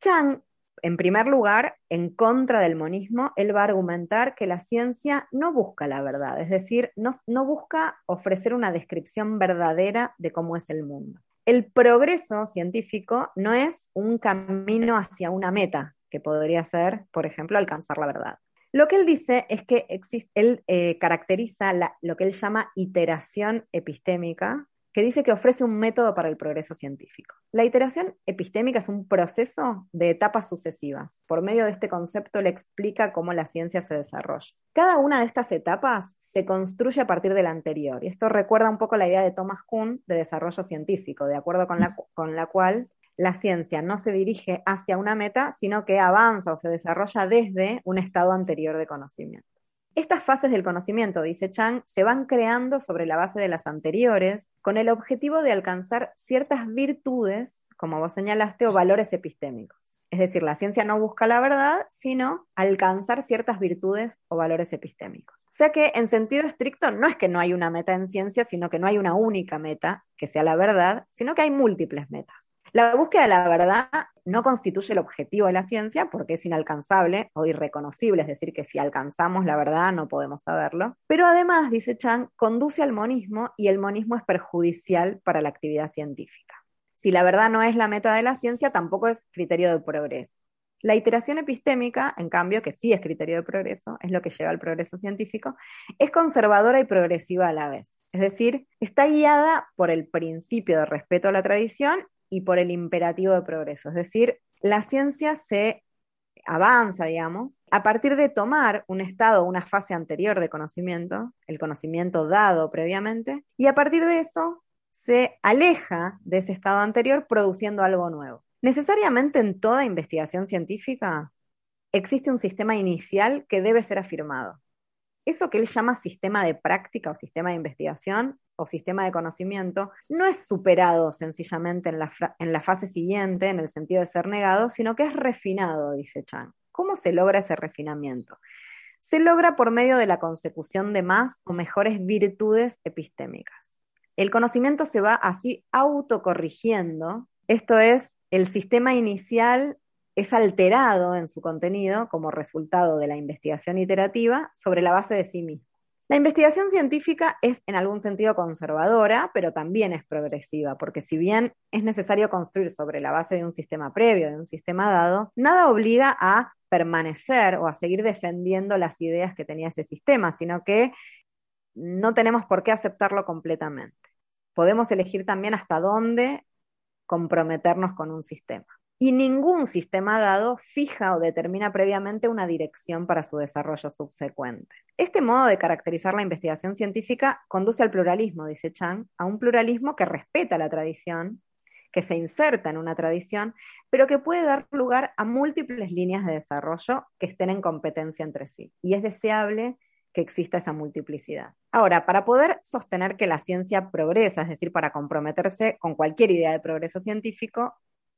Chang, en primer lugar, en contra del monismo, él va a argumentar que la ciencia no busca la verdad, es decir, no, busca ofrecer una descripción verdadera de cómo es el mundo el progreso científico no es un camino hacia una meta, que podría ser, por ejemplo, alcanzar la verdad. Lo que él dice es que él eh, caracteriza lo que él llama iteración epistémica que dice que ofrece un método para el progreso científico. La iteración epistémica es un proceso de etapas sucesivas. Por medio de este concepto le explica cómo la ciencia se desarrolla. Cada una de estas etapas se construye a partir de la anterior, y esto recuerda un poco la idea de Thomas Kuhn de desarrollo científico, de acuerdo con la, con la cual la ciencia no se dirige hacia una meta, sino que avanza o se desarrolla desde un estado anterior de conocimiento. Estas fases del conocimiento, dice Chang, se van creando sobre la base de las anteriores con el objetivo de alcanzar ciertas virtudes, como vos señalaste, o valores epistémicos. Es decir, la ciencia no busca la verdad, sino alcanzar ciertas virtudes o valores epistémicos. O sea que en sentido estricto no es que no hay una meta en ciencia, sino que no hay una única meta que sea la verdad, sino que hay múltiples metas. La búsqueda de la verdad no constituye el objetivo de la ciencia porque es inalcanzable o irreconocible, es decir, que si alcanzamos la verdad no podemos saberlo. Pero además, dice Chang, conduce al monismo y el monismo es perjudicial para la actividad científica. Si la verdad no es la meta de la ciencia, tampoco es criterio de progreso. La iteración epistémica, en cambio, que sí es criterio de progreso, es lo que lleva al progreso científico, es conservadora y progresiva a la vez. Es decir, está guiada por el principio de respeto a la tradición y por el imperativo de progreso. Es decir, la ciencia se avanza, digamos, a partir de tomar un estado, una fase anterior de conocimiento, el conocimiento dado previamente, y a partir de eso se aleja de ese estado anterior produciendo algo nuevo. Necesariamente en toda investigación científica existe un sistema inicial que debe ser afirmado. Eso que él llama sistema de práctica o sistema de investigación o sistema de conocimiento no es superado sencillamente en la, en la fase siguiente en el sentido de ser negado, sino que es refinado, dice Chang. ¿Cómo se logra ese refinamiento? Se logra por medio de la consecución de más o mejores virtudes epistémicas. El conocimiento se va así autocorrigiendo, esto es, el sistema inicial es alterado en su contenido como resultado de la investigación iterativa sobre la base de sí mismo. La investigación científica es en algún sentido conservadora, pero también es progresiva, porque si bien es necesario construir sobre la base de un sistema previo, de un sistema dado, nada obliga a permanecer o a seguir defendiendo las ideas que tenía ese sistema, sino que no tenemos por qué aceptarlo completamente. Podemos elegir también hasta dónde comprometernos con un sistema. Y ningún sistema dado fija o determina previamente una dirección para su desarrollo subsecuente. Este modo de caracterizar la investigación científica conduce al pluralismo, dice Chang, a un pluralismo que respeta la tradición, que se inserta en una tradición, pero que puede dar lugar a múltiples líneas de desarrollo que estén en competencia entre sí. Y es deseable que exista esa multiplicidad. Ahora, para poder sostener que la ciencia progresa, es decir, para comprometerse con cualquier idea de progreso científico,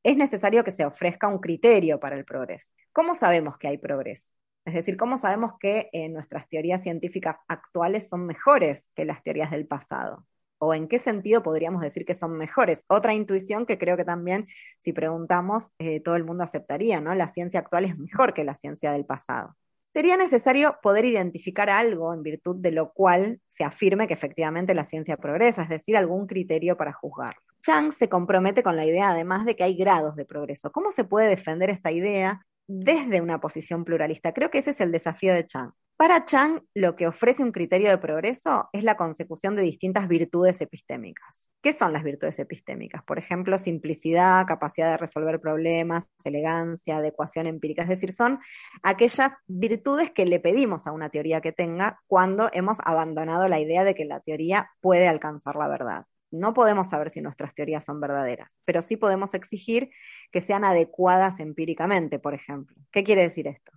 es necesario que se ofrezca un criterio para el progreso. ¿Cómo sabemos que hay progreso? Es decir, ¿cómo sabemos que eh, nuestras teorías científicas actuales son mejores que las teorías del pasado? ¿O en qué sentido podríamos decir que son mejores? Otra intuición que creo que también, si preguntamos, eh, todo el mundo aceptaría, ¿no? La ciencia actual es mejor que la ciencia del pasado sería necesario poder identificar algo en virtud de lo cual se afirme que efectivamente la ciencia progresa, es decir, algún criterio para juzgarlo. Chang se compromete con la idea además de que hay grados de progreso. ¿Cómo se puede defender esta idea desde una posición pluralista? Creo que ese es el desafío de Chang. Para Chang, lo que ofrece un criterio de progreso es la consecución de distintas virtudes epistémicas. ¿Qué son las virtudes epistémicas? Por ejemplo, simplicidad, capacidad de resolver problemas, elegancia, adecuación empírica. Es decir, son aquellas virtudes que le pedimos a una teoría que tenga cuando hemos abandonado la idea de que la teoría puede alcanzar la verdad. No podemos saber si nuestras teorías son verdaderas, pero sí podemos exigir que sean adecuadas empíricamente, por ejemplo. ¿Qué quiere decir esto?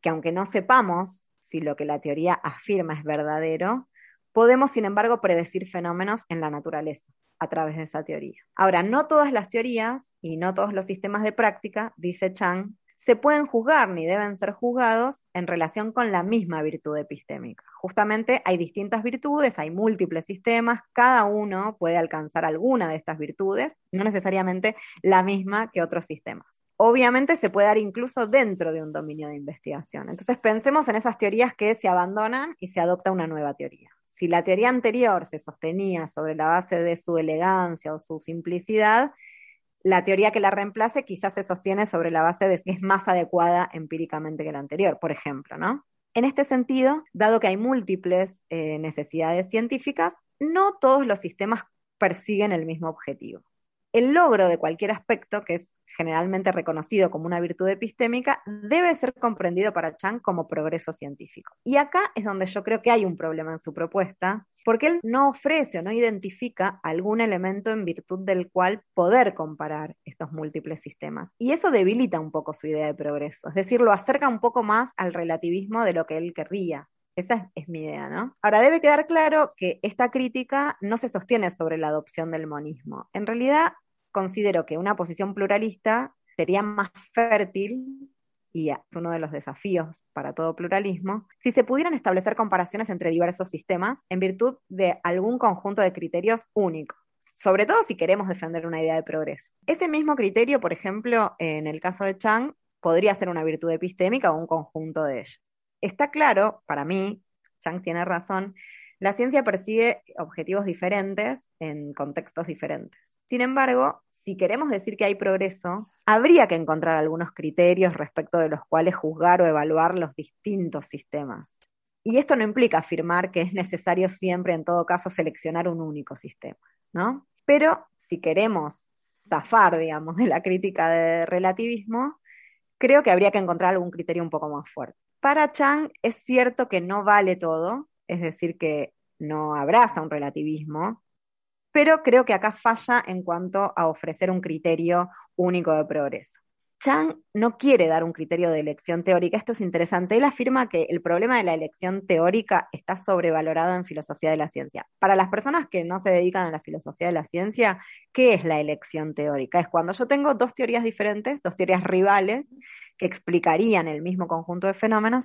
Que aunque no sepamos si lo que la teoría afirma es verdadero, podemos, sin embargo, predecir fenómenos en la naturaleza a través de esa teoría. Ahora, no todas las teorías y no todos los sistemas de práctica, dice Chang, se pueden juzgar ni deben ser juzgados en relación con la misma virtud epistémica. Justamente hay distintas virtudes, hay múltiples sistemas, cada uno puede alcanzar alguna de estas virtudes, no necesariamente la misma que otros sistemas obviamente se puede dar incluso dentro de un dominio de investigación. Entonces pensemos en esas teorías que se abandonan y se adopta una nueva teoría. Si la teoría anterior se sostenía sobre la base de su elegancia o su simplicidad, la teoría que la reemplace quizás se sostiene sobre la base de que es más adecuada empíricamente que la anterior, por ejemplo, ¿no? En este sentido, dado que hay múltiples eh, necesidades científicas, no todos los sistemas persiguen el mismo objetivo el logro de cualquier aspecto, que es generalmente reconocido como una virtud epistémica, debe ser comprendido para Chang como progreso científico. Y acá es donde yo creo que hay un problema en su propuesta, porque él no ofrece o no identifica algún elemento en virtud del cual poder comparar estos múltiples sistemas. Y eso debilita un poco su idea de progreso, es decir, lo acerca un poco más al relativismo de lo que él querría. Esa es, mi idea, ¿no? Ahora, debe quedar claro que esta crítica no se sostiene sobre la adopción del monismo. En realidad, considero que una posición pluralista sería más fértil y es uno de los desafíos para todo pluralismo, si se pudieran establecer comparaciones entre diversos sistemas en virtud de algún conjunto de criterios únicos. sobre todo si queremos defender una idea de progreso. Ese mismo criterio, por ejemplo, en el caso de Chang, podría ser una virtud epistémica o un conjunto de ellos. Está claro, para mí, Chang tiene razón, la ciencia persigue objetivos diferentes en contextos diferentes. Sin embargo, si queremos decir que hay progreso, habría que encontrar algunos criterios respecto de los cuales juzgar o evaluar los distintos sistemas. Y esto no implica afirmar que es necesario siempre, en todo caso, seleccionar un único sistema, ¿no? Pero si queremos zafar, digamos, de la crítica de relativismo, creo que habría que encontrar algún criterio un poco más fuerte. Para Chang es cierto que no vale todo, es decir, que no abraza un relativismo, pero creo que acá falla en cuanto a ofrecer un criterio único de progreso. Chang no quiere dar un criterio de elección teórica. Esto es interesante. Él afirma que el problema de la elección teórica está sobrevalorado en filosofía de la ciencia. Para las personas que no se dedican a la filosofía de la ciencia, ¿qué es la elección teórica? Es cuando yo tengo dos teorías diferentes, dos teorías rivales, que explicarían el mismo conjunto de fenómenos,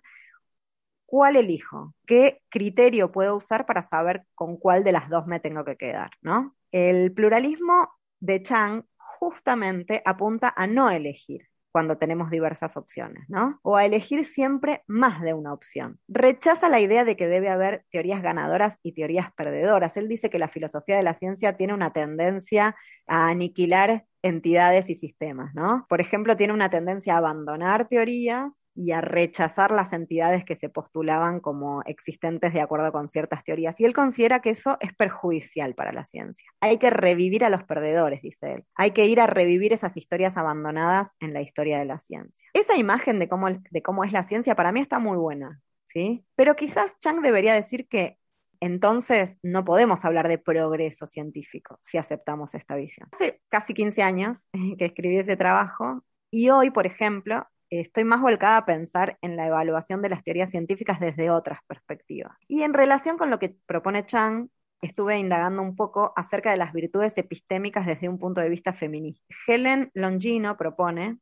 ¿cuál elijo? ¿Qué criterio puedo usar para saber con cuál de las dos me tengo que quedar? ¿no? El pluralismo de Chang justamente apunta a no elegir cuando tenemos diversas opciones, ¿no? O a elegir siempre más de una opción. Rechaza la idea de que debe haber teorías ganadoras y teorías perdedoras. Él dice que la filosofía de la ciencia tiene una tendencia a aniquilar entidades y sistemas, ¿no? Por ejemplo, tiene una tendencia a abandonar teorías y a rechazar las entidades que se postulaban como existentes de acuerdo con ciertas teorías. Y él considera que eso es perjudicial para la ciencia. Hay que revivir a los perdedores, dice él. Hay que ir a revivir esas historias abandonadas en la historia de la ciencia. Esa imagen de cómo, de cómo es la ciencia para mí está muy buena, ¿sí? Pero quizás Chang debería decir que entonces no podemos hablar de progreso científico si aceptamos esta visión. Hace casi 15 años que escribí ese trabajo y hoy, por ejemplo, estoy más volcada a pensar en la evaluación de las teorías científicas desde otras perspectivas. Y en relación con lo que propone Chang, estuve indagando un poco acerca de las virtudes epistémicas desde un punto de vista feminista. Helen Longino propone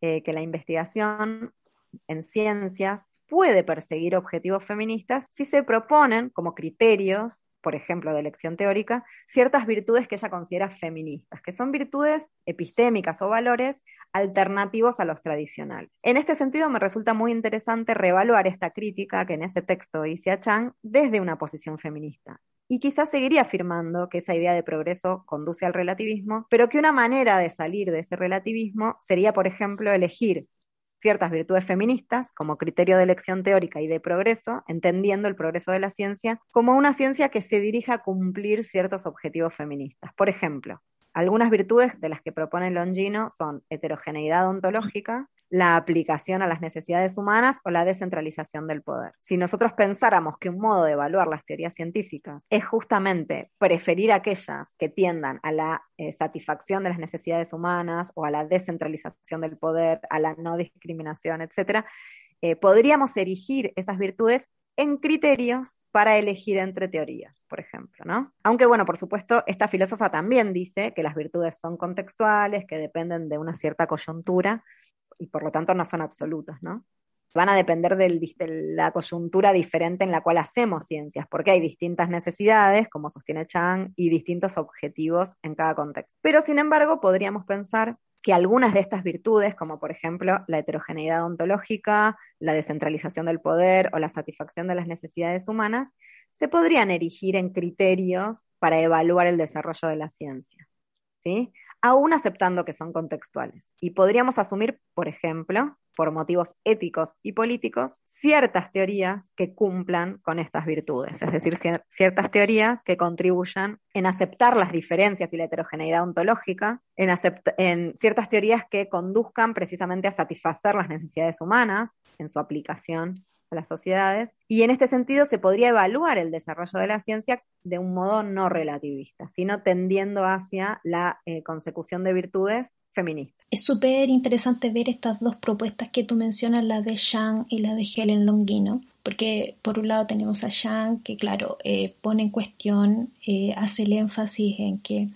eh, que la investigación en ciencias puede perseguir objetivos feministas si se proponen como criterios por ejemplo, de elección teórica, ciertas virtudes que ella considera feministas, que son virtudes epistémicas o valores alternativos a los tradicionales. En este sentido, me resulta muy interesante reevaluar esta crítica que en ese texto hice a Chang desde una posición feminista. Y quizás seguiría afirmando que esa idea de progreso conduce al relativismo, pero que una manera de salir de ese relativismo sería, por ejemplo, elegir ciertas virtudes feministas como criterio de elección teórica y de progreso, entendiendo el progreso de la ciencia como una ciencia que se dirija a cumplir ciertos objetivos feministas. Por ejemplo, algunas virtudes de las que propone Longino son heterogeneidad ontológica, la aplicación a las necesidades humanas o la descentralización del poder. Si nosotros pensáramos que un modo de evaluar las teorías científicas es justamente preferir aquellas que tiendan a la eh, satisfacción de las necesidades humanas o a la descentralización del poder, a la no discriminación, etc., eh, podríamos erigir esas virtudes en criterios para elegir entre teorías, por ejemplo, ¿no? Aunque, bueno, por supuesto, esta filósofa también dice que las virtudes son contextuales, que dependen de una cierta coyuntura y por lo tanto no son absolutas, ¿no? Van a depender de la coyuntura diferente en la cual hacemos ciencias, porque hay distintas necesidades, como sostiene Chang, y distintos objetivos en cada contexto. Pero, sin embargo, podríamos pensar que algunas de estas virtudes, como por ejemplo la heterogeneidad ontológica, la descentralización del poder o la satisfacción de las necesidades humanas, se podrían erigir en criterios para evaluar el desarrollo de la ciencia. ¿sí? aún aceptando que son contextuales. Y podríamos asumir, por ejemplo, por motivos éticos y políticos, ciertas teorías que cumplan con estas virtudes, es decir, ciertas teorías que contribuyan en aceptar las diferencias y la heterogeneidad ontológica, en, en ciertas teorías que conduzcan precisamente a satisfacer las necesidades humanas en su aplicación a las sociedades. Y en este sentido se podría evaluar el desarrollo de la ciencia de un modo no relativista, sino tendiendo hacia la eh, consecución de virtudes feministas. Es súper interesante ver estas dos propuestas que tú mencionas, la de Shang y la de Helen Longino, porque por un lado tenemos a Shang que, claro, eh, pone en cuestión, eh, hace el énfasis en que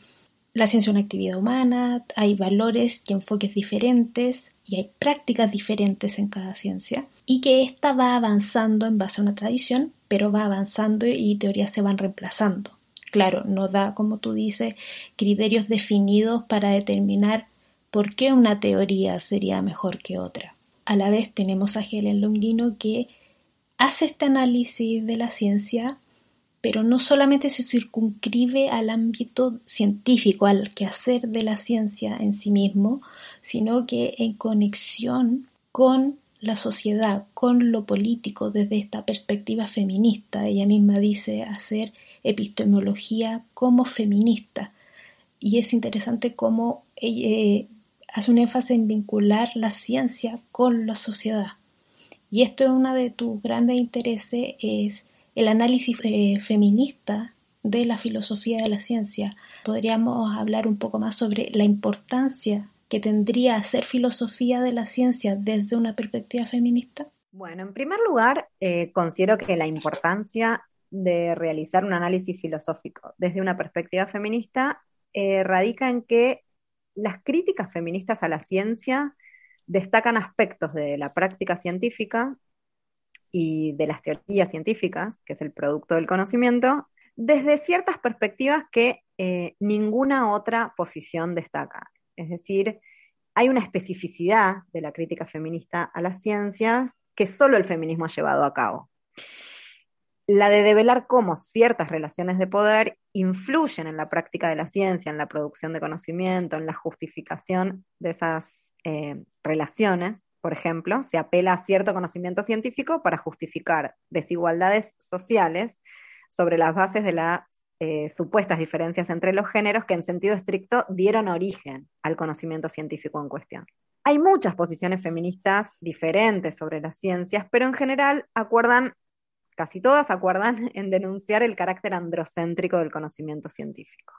la ciencia es una actividad humana, hay valores y enfoques diferentes y hay prácticas diferentes en cada ciencia y que ésta va avanzando en base a una tradición, pero va avanzando y teorías se van reemplazando. Claro, no da, como tú dices, criterios definidos para determinar por qué una teoría sería mejor que otra. A la vez tenemos a Helen Longino que hace este análisis de la ciencia, pero no solamente se circunscribe al ámbito científico, al quehacer de la ciencia en sí mismo, sino que en conexión con la sociedad, con lo político desde esta perspectiva feminista. Ella misma dice hacer epistemología como feminista. Y es interesante cómo eh, hace un énfasis en vincular la ciencia con la sociedad. Y esto es uno de tus grandes intereses, es el análisis eh, feminista de la filosofía de la ciencia. Podríamos hablar un poco más sobre la importancia que tendría hacer filosofía de la ciencia desde una perspectiva feminista. Bueno, en primer lugar, eh, considero que la importancia de realizar un análisis filosófico desde una perspectiva feminista eh, radica en que las críticas feministas a la ciencia destacan aspectos de la práctica científica y de las teorías científicas, que es el producto del conocimiento, desde ciertas perspectivas que eh, ninguna otra posición destaca. Es decir, hay una especificidad de la crítica feminista a las ciencias que solo el feminismo ha llevado a cabo la de develar cómo ciertas relaciones de poder influyen en la práctica de la ciencia, en la producción de conocimiento, en la justificación de esas eh, relaciones. Por ejemplo, se apela a cierto conocimiento científico para justificar desigualdades sociales sobre las bases de las eh, supuestas diferencias entre los géneros que en sentido estricto dieron origen al conocimiento científico en cuestión. Hay muchas posiciones feministas diferentes sobre las ciencias, pero en general acuerdan casi todas acuerdan en denunciar el carácter androcéntrico del conocimiento científico.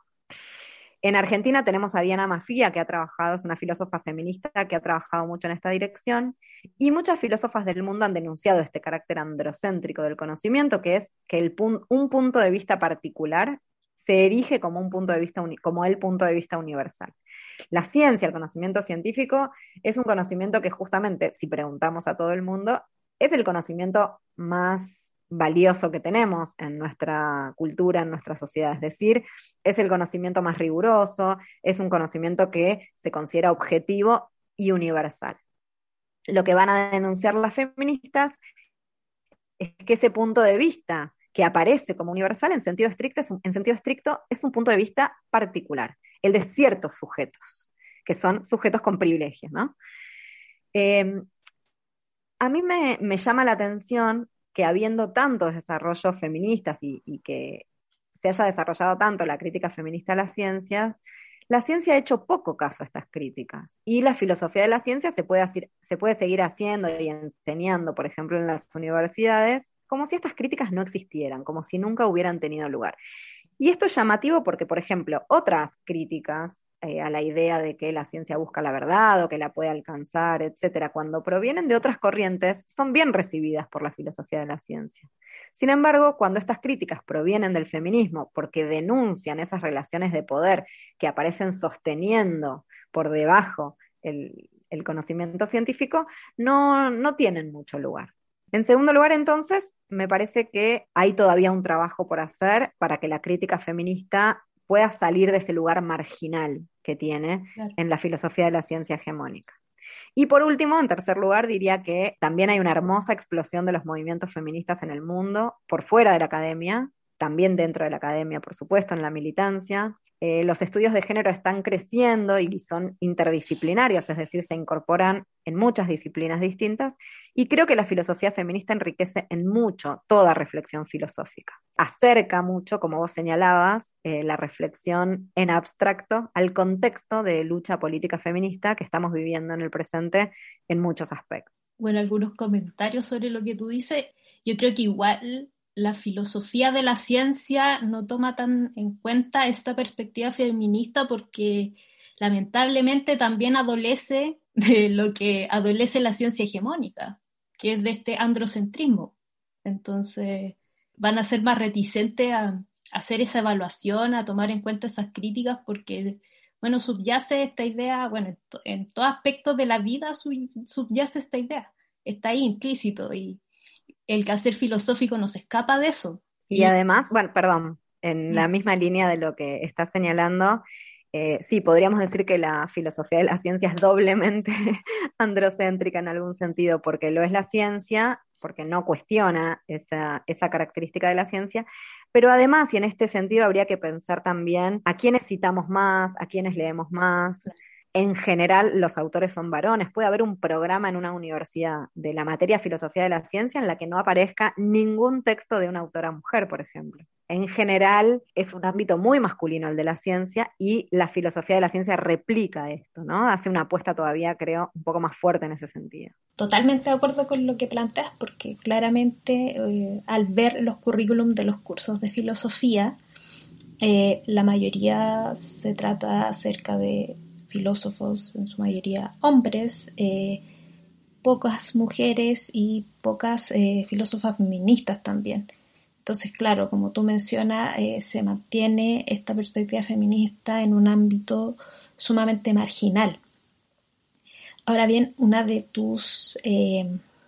En Argentina tenemos a Diana Mafia, que ha trabajado, es una filósofa feminista que ha trabajado mucho en esta dirección, y muchas filósofas del mundo han denunciado este carácter androcéntrico del conocimiento, que es que un punto de vista particular se erige como un punto de vista como el punto de vista universal. La ciencia, el conocimiento científico, es un conocimiento que justamente, si preguntamos a todo el mundo, es el conocimiento más valioso que tenemos en nuestra cultura, en nuestra sociedad. Es decir, es el conocimiento más riguroso, es un conocimiento que se considera objetivo y universal. Lo que van a denunciar las feministas es que ese punto de vista que aparece como universal en sentido estricto es un, en sentido estricto es un punto de vista particular, el de ciertos sujetos, que son sujetos con privilegios, ¿no? Eh, a mí me, llama la atención que habiendo tantos desarrollos feministas y, que se haya desarrollado tanto la crítica feminista a las ciencias, la ciencia ha hecho poco caso a estas críticas y la filosofía de la ciencia se puede, se puede seguir haciendo y enseñando, por ejemplo, en las universidades, como si estas críticas no existieran, como si nunca hubieran tenido lugar. Y esto es llamativo porque, por ejemplo, otras críticas eh, a la idea de que la ciencia busca la verdad o que la puede alcanzar, etcétera, cuando provienen de otras corrientes, son bien recibidas por la filosofía de la ciencia. Sin embargo, cuando estas críticas provienen del feminismo porque denuncian esas relaciones de poder que aparecen sosteniendo por debajo el, el conocimiento científico, no, no tienen mucho lugar. En segundo lugar, entonces, me parece que hay todavía un trabajo por hacer para que la crítica feminista pueda salir de ese lugar marginal que tiene en la filosofía de la ciencia hegemónica. Y por último, en tercer lugar, diría que también hay una hermosa explosión de los movimientos feministas en el mundo, por fuera de la academia, también dentro de la academia, por supuesto, en la militancia. Eh, los estudios de género están creciendo y son interdisciplinarios, es decir, se incorporan en muchas disciplinas distintas, y creo que la filosofía feminista enriquece en mucho toda reflexión filosófica. Acerca mucho, como vos señalabas, eh, la reflexión en abstracto al contexto de lucha política feminista que estamos viviendo en el presente en muchos aspectos. Bueno, algunos comentarios sobre lo que tú dices. Yo creo que igual la filosofía de la ciencia no toma tan en cuenta esta perspectiva feminista porque lamentablemente también adolece de lo que adolece la ciencia hegemónica, que es de este androcentrismo. Entonces van a ser más reticentes a, hacer esa evaluación, a tomar en cuenta esas críticas porque, bueno, subyace esta idea, bueno, en, todo aspecto de la vida subyace esta idea, está ahí implícito y el quehacer filosófico nos escapa de eso. Y, además, bueno, perdón, en la mm. misma línea de lo que está señalando, eh, sí, podríamos decir que la filosofía de la ciencia es doblemente androcéntrica en algún sentido, porque lo es la ciencia, porque no cuestiona esa, esa característica de la ciencia, pero además, y en este sentido, habría que pensar también a quiénes citamos más, a quiénes leemos más, en general los autores son varones. Puede haber un programa en una universidad de la materia filosofía de la ciencia en la que no aparezca ningún texto de una autora mujer, por ejemplo. En general es un ámbito muy masculino el de la ciencia y la filosofía de la ciencia replica esto, ¿no? Hace una apuesta todavía, creo, un poco más fuerte en ese sentido. Totalmente de acuerdo con lo que planteas, porque claramente eh, al ver los currículum de los cursos de filosofía, eh, la mayoría se trata acerca de filósofos, en su mayoría hombres, eh, pocas mujeres y pocas eh, filósofas feministas también. Entonces, claro, como tú mencionas, eh, se mantiene esta perspectiva feminista en un ámbito sumamente marginal. Ahora bien, una de tus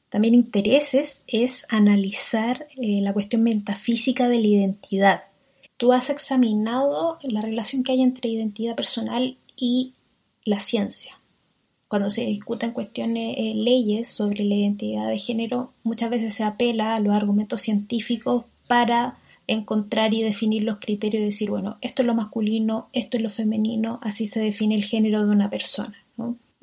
también intereses es analizar la cuestión metafísica de la identidad. Tú has examinado la relación que hay entre identidad personal y la ciencia. Cuando se discuten cuestiones, eh, leyes sobre la identidad de género, muchas veces se apela a los argumentos científicos para encontrar y definir los criterios y decir, bueno, esto es lo masculino, esto es lo femenino, así se define el género de una persona.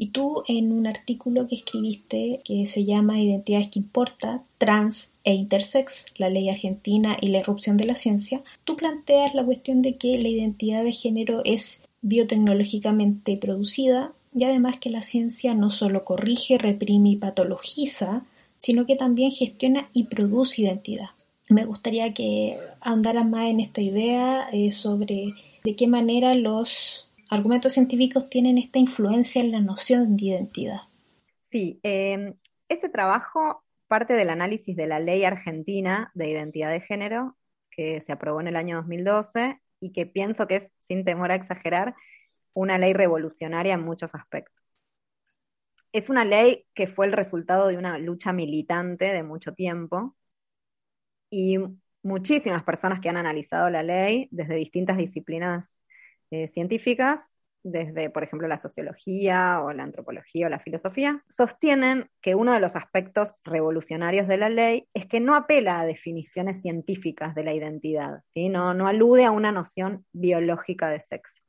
Y tú en un artículo que escribiste que se llama Identidades que importa, trans e intersex, la ley argentina y la irrupción de la ciencia, tú planteas la cuestión de que la identidad de género es biotecnológicamente producida y además que la ciencia no solo corrige, reprime y patologiza, sino que también gestiona y produce identidad. Me gustaría que ahondaras más en esta idea eh, sobre de qué manera los argumentos científicos tienen esta influencia en la noción de identidad. Sí, eh, ese trabajo parte del análisis de la ley argentina de identidad de género que se aprobó en el año 2012 y que pienso que es, sin temor a exagerar, una ley revolucionaria en muchos aspectos. Es una ley que fue el resultado de una lucha militante de mucho tiempo y muchísimas personas que han analizado la ley desde distintas disciplinas eh, científicas desde, por ejemplo, la sociología o la antropología o la filosofía, sostienen que uno de los aspectos revolucionarios de la ley es que no apela a definiciones científicas de la identidad, ¿sí? no, no alude a una noción biológica de sexo.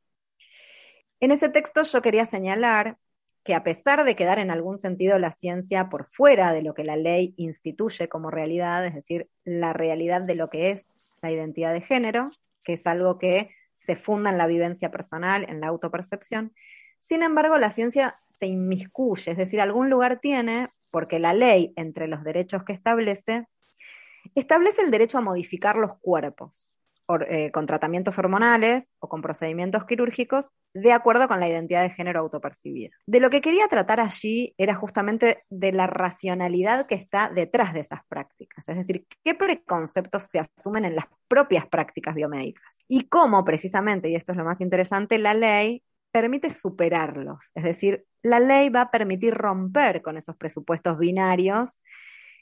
En ese texto yo quería señalar que a pesar de quedar en algún sentido la ciencia por fuera de lo que la ley instituye como realidad, es decir, la realidad de lo que es la identidad de género, que es algo que se funda en la vivencia personal, en la autopercepción. Sin embargo, la ciencia se inmiscuye, es decir, algún lugar tiene, porque la ley, entre los derechos que establece, establece el derecho a modificar los cuerpos. Eh, con tratamientos hormonales o con procedimientos quirúrgicos de acuerdo con la identidad de género autopercibida. De lo que quería tratar allí era justamente de la racionalidad que está detrás de esas prácticas, es decir, qué preconceptos se asumen en las propias prácticas biomédicas y cómo precisamente, y esto es lo más interesante, la ley permite superarlos, es decir, la ley va a permitir romper con esos presupuestos binarios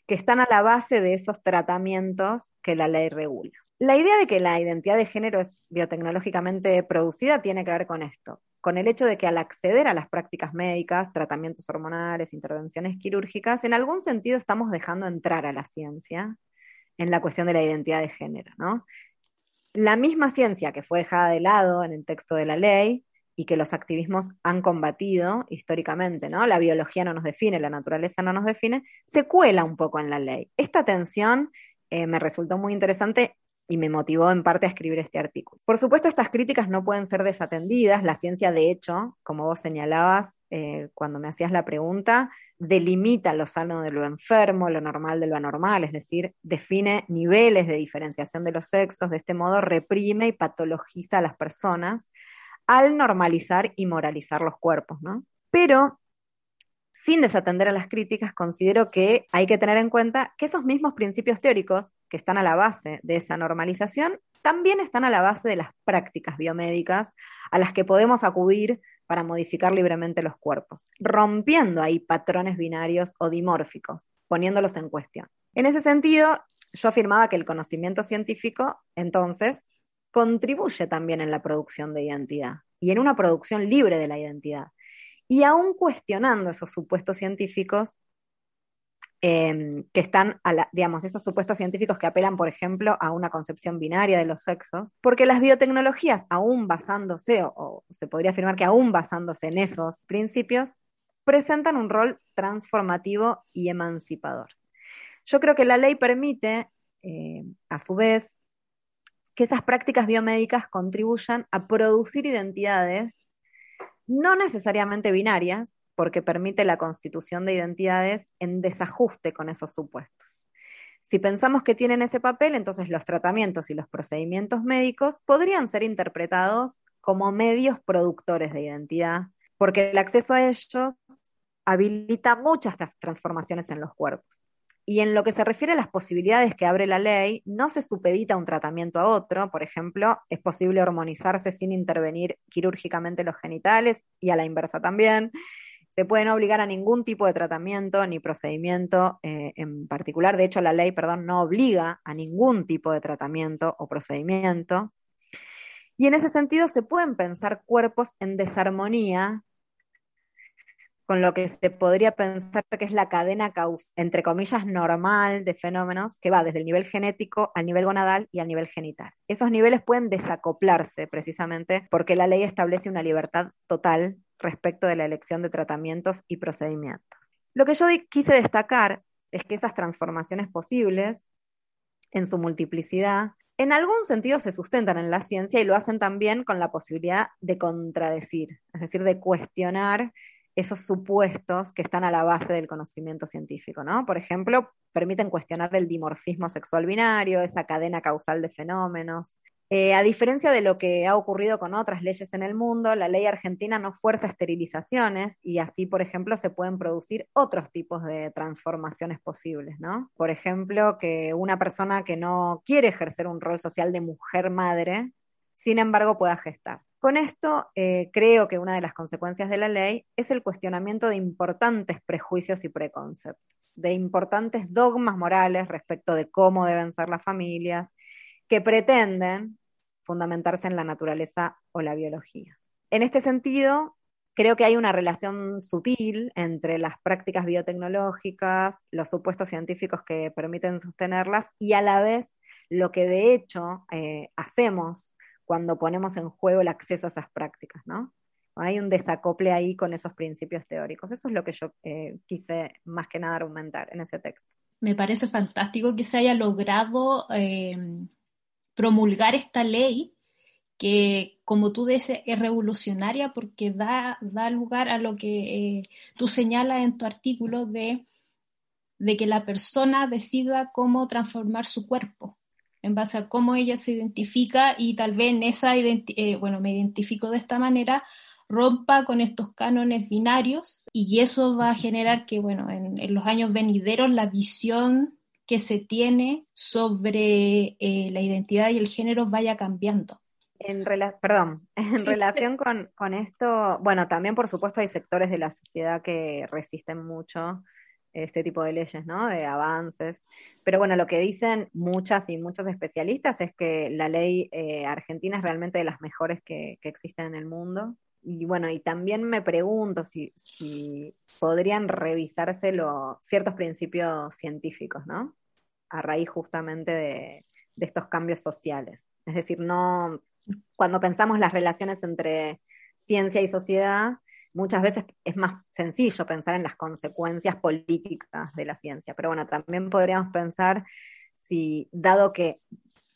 que están a la base de esos tratamientos que la ley regula. La idea de que la identidad de género es biotecnológicamente producida tiene que ver con esto, con el hecho de que al acceder a las prácticas médicas, tratamientos hormonales, intervenciones quirúrgicas, en algún sentido estamos dejando entrar a la ciencia en la cuestión de la identidad de género, ¿no? La misma ciencia que fue dejada de lado en el texto de la ley y que los activismos han combatido históricamente, ¿no? La biología no nos define, la naturaleza no nos define, se cuela un poco en la ley. Esta tensión eh, me resultó muy interesante y me motivó en parte a escribir este artículo. Por supuesto, estas críticas no pueden ser desatendidas. La ciencia, de hecho, como vos señalabas eh, cuando me hacías la pregunta, delimita lo sano de lo enfermo, lo normal de lo anormal, es decir, define niveles de diferenciación de los sexos, de este modo reprime y patologiza a las personas al normalizar y moralizar los cuerpos, ¿no? Pero sin desatender a las críticas, considero que hay que tener en cuenta que esos mismos principios teóricos que están a la base de esa normalización también están a la base de las prácticas biomédicas a las que podemos acudir para modificar libremente los cuerpos, rompiendo ahí patrones binarios o dimórficos, poniéndolos en cuestión. En ese sentido, yo afirmaba que el conocimiento científico, entonces, contribuye también en la producción de identidad y en una producción libre de la identidad. Y aún cuestionando esos supuestos científicos, em, que están, digamos, esos supuestos científicos que apelan, por ejemplo, a una concepción binaria de los sexos, porque las biotecnologías, aún basándose, o se podría afirmar que aún basándose en esos principios, presentan un rol transformativo y emancipador. Yo creo que la ley permite, eh, a su vez, que esas prácticas biomédicas contribuyan a producir identidades no necesariamente binarias, porque permite la constitución de identidades en desajuste con esos supuestos. Si pensamos que tienen ese papel, entonces los tratamientos y los procedimientos médicos podrían ser interpretados como medios productores de identidad, porque el acceso a ellos habilita muchas transformaciones en los cuerpos. Y en lo que se refiere a las posibilidades que abre la ley, no se supedita un tratamiento a otro. Por ejemplo, es posible hormonizarse sin intervenir quirúrgicamente los genitales y a la inversa también. Se puede obligar a ningún tipo de tratamiento ni procedimiento eh, en particular. De hecho, la ley, perdón, no obliga a ningún tipo de tratamiento o procedimiento. Y en ese sentido se pueden pensar cuerpos en desarmonía con lo que se podría pensar que es la cadena causal, entre comillas, normal de fenómenos que va desde el nivel genético al nivel gonadal y al nivel genital. Esos niveles pueden desacoplarse precisamente porque la ley establece una libertad total respecto de la elección de tratamientos y procedimientos. Lo que yo quise destacar es que esas transformaciones posibles, en su multiplicidad, en algún sentido se sustentan en la ciencia y lo hacen también con la posibilidad de contradecir, es decir, de cuestionar esos supuestos que están a la base del conocimiento científico, ¿no? Por ejemplo, permiten cuestionar el dimorfismo sexual binario, esa cadena causal de fenómenos. Eh, a diferencia de lo que ha ocurrido con otras leyes en el mundo, la ley argentina no fuerza esterilizaciones y así, por ejemplo, se pueden producir otros tipos de transformaciones posibles, ¿no? Por ejemplo, que una persona que no quiere ejercer un rol social de mujer madre, sin embargo, pueda gestar. Con esto, eh, creo que una de las consecuencias de la ley es el cuestionamiento de importantes prejuicios y preconceptos, de importantes dogmas morales respecto de cómo deben ser las familias, que pretenden fundamentarse en la naturaleza o la biología. En este sentido, creo que hay una relación sutil entre las prácticas biotecnológicas, los supuestos científicos que permiten sostenerlas y a la vez lo que de hecho eh, hacemos cuando ponemos en juego el acceso a esas prácticas, ¿no? Hay un desacople ahí con esos principios teóricos. Eso es lo que yo eh, quise más que nada argumentar en ese texto. Me parece fantástico que se haya logrado eh, promulgar esta ley que, como tú dices, es revolucionaria porque da, da lugar a lo que eh, tú señalas en tu artículo de, de que la persona decida cómo transformar su cuerpo en base a cómo ella se identifica y tal vez en esa, eh, bueno, me identifico de esta manera, rompa con estos cánones binarios y eso va a generar que, bueno, en, los años venideros la visión que se tiene sobre eh, la identidad y el género vaya cambiando. En perdón, en relación con, con, esto, bueno, también por supuesto hay sectores de la sociedad que resisten mucho este tipo de leyes, ¿no? De avances. Pero bueno, lo que dicen muchas y muchos especialistas es que la ley eh, argentina es realmente de las mejores que, existen en el mundo. Y bueno, y también me pregunto si, podrían revisarse ciertos principios científicos, ¿no? A raíz justamente de, de estos cambios sociales. Es decir, no, cuando pensamos las relaciones entre ciencia y sociedad, muchas veces es más sencillo pensar en las consecuencias políticas de la ciencia, pero bueno, también podríamos pensar si, dado que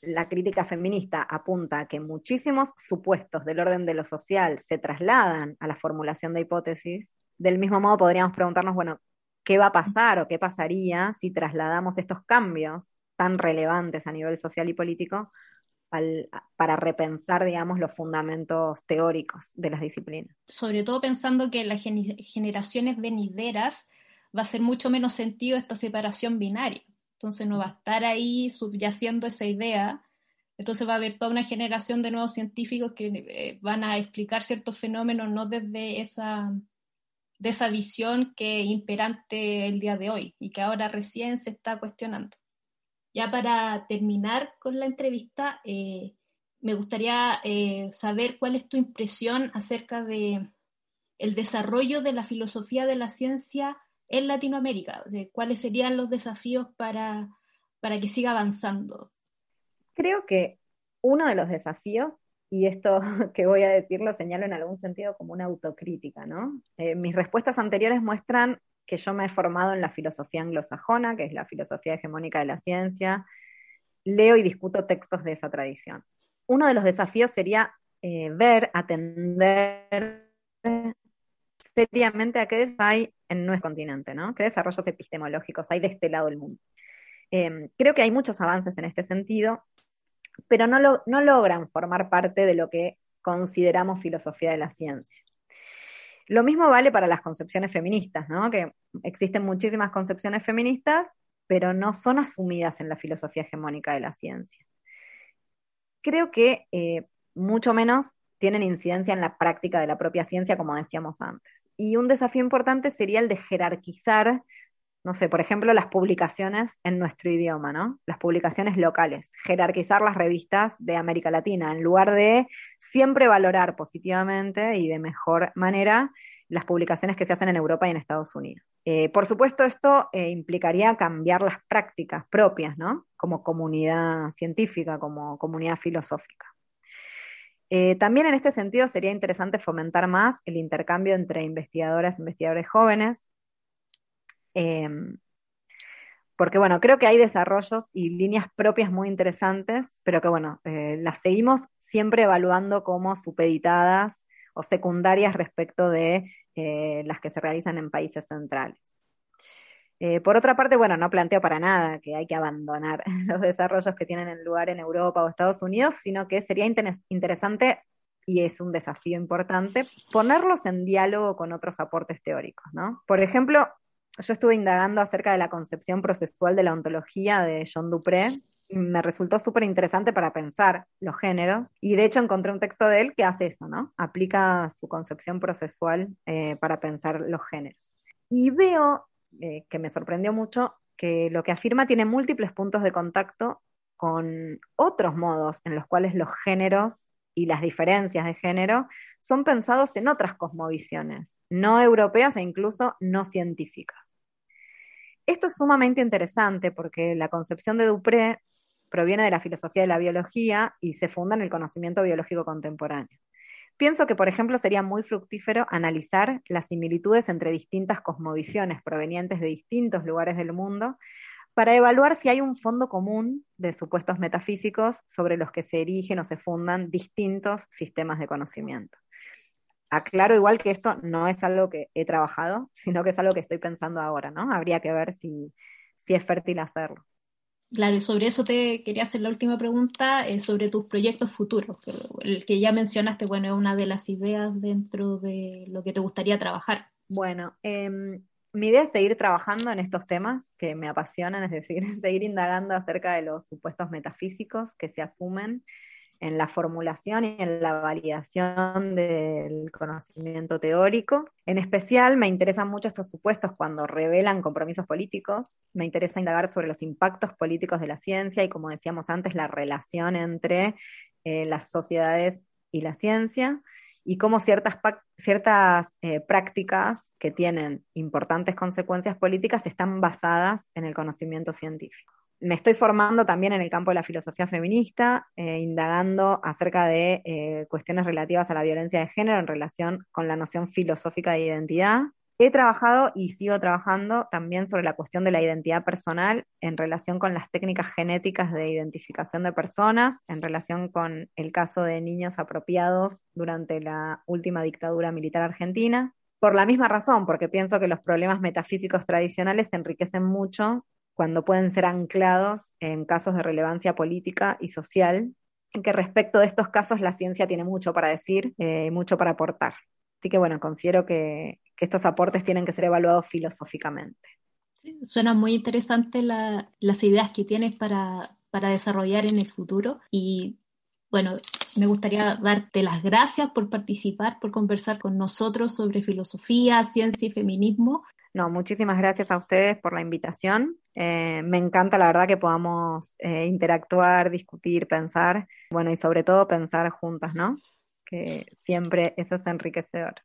la crítica feminista apunta a que muchísimos supuestos del orden de lo social se trasladan a la formulación de hipótesis, del mismo modo podríamos preguntarnos, bueno, ¿qué va a pasar o qué pasaría si trasladamos estos cambios tan relevantes a nivel social y político para repensar, digamos, los fundamentos teóricos de las disciplinas. Sobre todo pensando que en las generaciones venideras va a ser mucho menos sentido esta separación binaria. Entonces no va a estar ahí subyaciendo esa idea. Entonces va a haber toda una generación de nuevos científicos que eh, van a explicar ciertos fenómenos no desde esa, de esa visión que es imperante el día de hoy y que ahora recién se está cuestionando. Ya para terminar con la entrevista, eh, me gustaría eh, saber cuál es tu impresión acerca de el desarrollo de la filosofía de la ciencia en Latinoamérica, cuáles serían los desafíos para, para que siga avanzando. Creo que uno de los desafíos, y esto que voy a decir lo señalo en algún sentido como una autocrítica, ¿no? Eh, mis respuestas anteriores muestran que yo me he formado en la filosofía anglosajona, que es la filosofía hegemónica de la ciencia, leo y discuto textos de esa tradición. Uno de los desafíos sería eh, ver, atender seriamente a qué hay en nuestro continente, ¿no? ¿Qué desarrollos epistemológicos hay de este lado del mundo? Em, creo que hay muchos avances en este sentido, pero no, no logran formar parte de lo que consideramos filosofía de la ciencia. Lo mismo vale para las concepciones feministas, ¿no? Que existen muchísimas concepciones feministas, pero no son asumidas en la filosofía hegemónica de la ciencia. Creo que eh, mucho menos tienen incidencia en la práctica de la propia ciencia, como decíamos antes. Y un desafío importante sería el de jerarquizar, no sé, por ejemplo, las publicaciones en nuestro idioma, ¿no? Las publicaciones locales, jerarquizar las revistas de América Latina, en lugar de siempre valorar positivamente y de mejor manera las publicaciones que se hacen en Europa y en Estados Unidos. Eh, por supuesto, esto eh, implicaría cambiar las prácticas propias, ¿no? Como comunidad científica, como comunidad filosófica. Eh, también en este sentido sería interesante fomentar más el intercambio entre investigadoras e investigadores jóvenes, em, porque bueno, creo que hay desarrollos y líneas propias muy interesantes, pero que bueno, las seguimos siempre evaluando como supeditadas o secundarias respecto de eh, las que se realizan en países centrales. Eh, por otra parte, bueno, no planteo para nada que hay que abandonar los desarrollos que tienen lugar en Europa o Estados Unidos, sino que sería interesante y es un desafío importante ponerlos en diálogo con otros aportes teóricos, ¿no? Por ejemplo, yo estuve indagando acerca de la concepción procesual de la ontología de John Dupré, me resultó súper interesante para pensar los géneros y de hecho encontré un texto de él que hace eso, ¿no? Aplica su concepción procesual eh, para pensar los géneros. Y veo, eh, que me sorprendió mucho, que lo que afirma tiene múltiples puntos de contacto con otros modos en los cuales los géneros y las diferencias de género son pensados en otras cosmovisiones, no europeas e incluso no científicas. Esto es sumamente interesante porque la concepción de Dupré proviene de la filosofía de la biología y se funda en el conocimiento biológico contemporáneo. Pienso que, por ejemplo, sería muy fructífero analizar las similitudes entre distintas cosmovisiones provenientes de distintos lugares del mundo para evaluar si hay un fondo común de supuestos metafísicos sobre los que se erigen o se fundan distintos sistemas de conocimiento. Aclaro igual que esto no es algo que he trabajado, sino que es algo que estoy pensando ahora, ¿no? Habría que ver si, si es fértil hacerlo. Claro, sobre eso te quería hacer la última pregunta, eh, sobre tus proyectos futuros. El que ya mencionaste, bueno, es una de las ideas dentro de lo que te gustaría trabajar. Bueno, em, mi idea es seguir trabajando en estos temas que me apasionan, es decir, seguir indagando acerca de los supuestos metafísicos que se asumen en la formulación y en la validación del conocimiento teórico. En especial me interesan mucho estos supuestos cuando revelan compromisos políticos. Me interesa indagar sobre los impactos políticos de la ciencia y, como decíamos antes, la relación entre eh, las sociedades y la ciencia y cómo ciertas, ciertas eh, prácticas que tienen importantes consecuencias políticas están basadas en el conocimiento científico me estoy formando también en el campo de la filosofía feminista, eh, indagando acerca de eh, cuestiones relativas a la violencia de género en relación con la noción filosófica de identidad. He trabajado y sigo trabajando también sobre la cuestión de la identidad personal en relación con las técnicas genéticas de identificación de personas, en relación con el caso de niños apropiados durante la última dictadura militar argentina. Por la misma razón, porque pienso que los problemas metafísicos tradicionales se enriquecen mucho cuando pueden ser anclados en casos de relevancia política y social, en que respecto de estos casos la ciencia tiene mucho para decir, eh, mucho para aportar. Así que bueno, considero que, estos aportes tienen que ser evaluados filosóficamente. suena muy interesante las ideas que tienes para, para desarrollar en el futuro y bueno, me gustaría darte las gracias por participar, por conversar con nosotros sobre filosofía, ciencia y feminismo. No, muchísimas gracias a ustedes por la invitación. Eh, me encanta, la verdad, que podamos eh, interactuar, discutir, pensar, bueno, y sobre todo pensar juntas, ¿no? Que siempre eso es enriquecedor.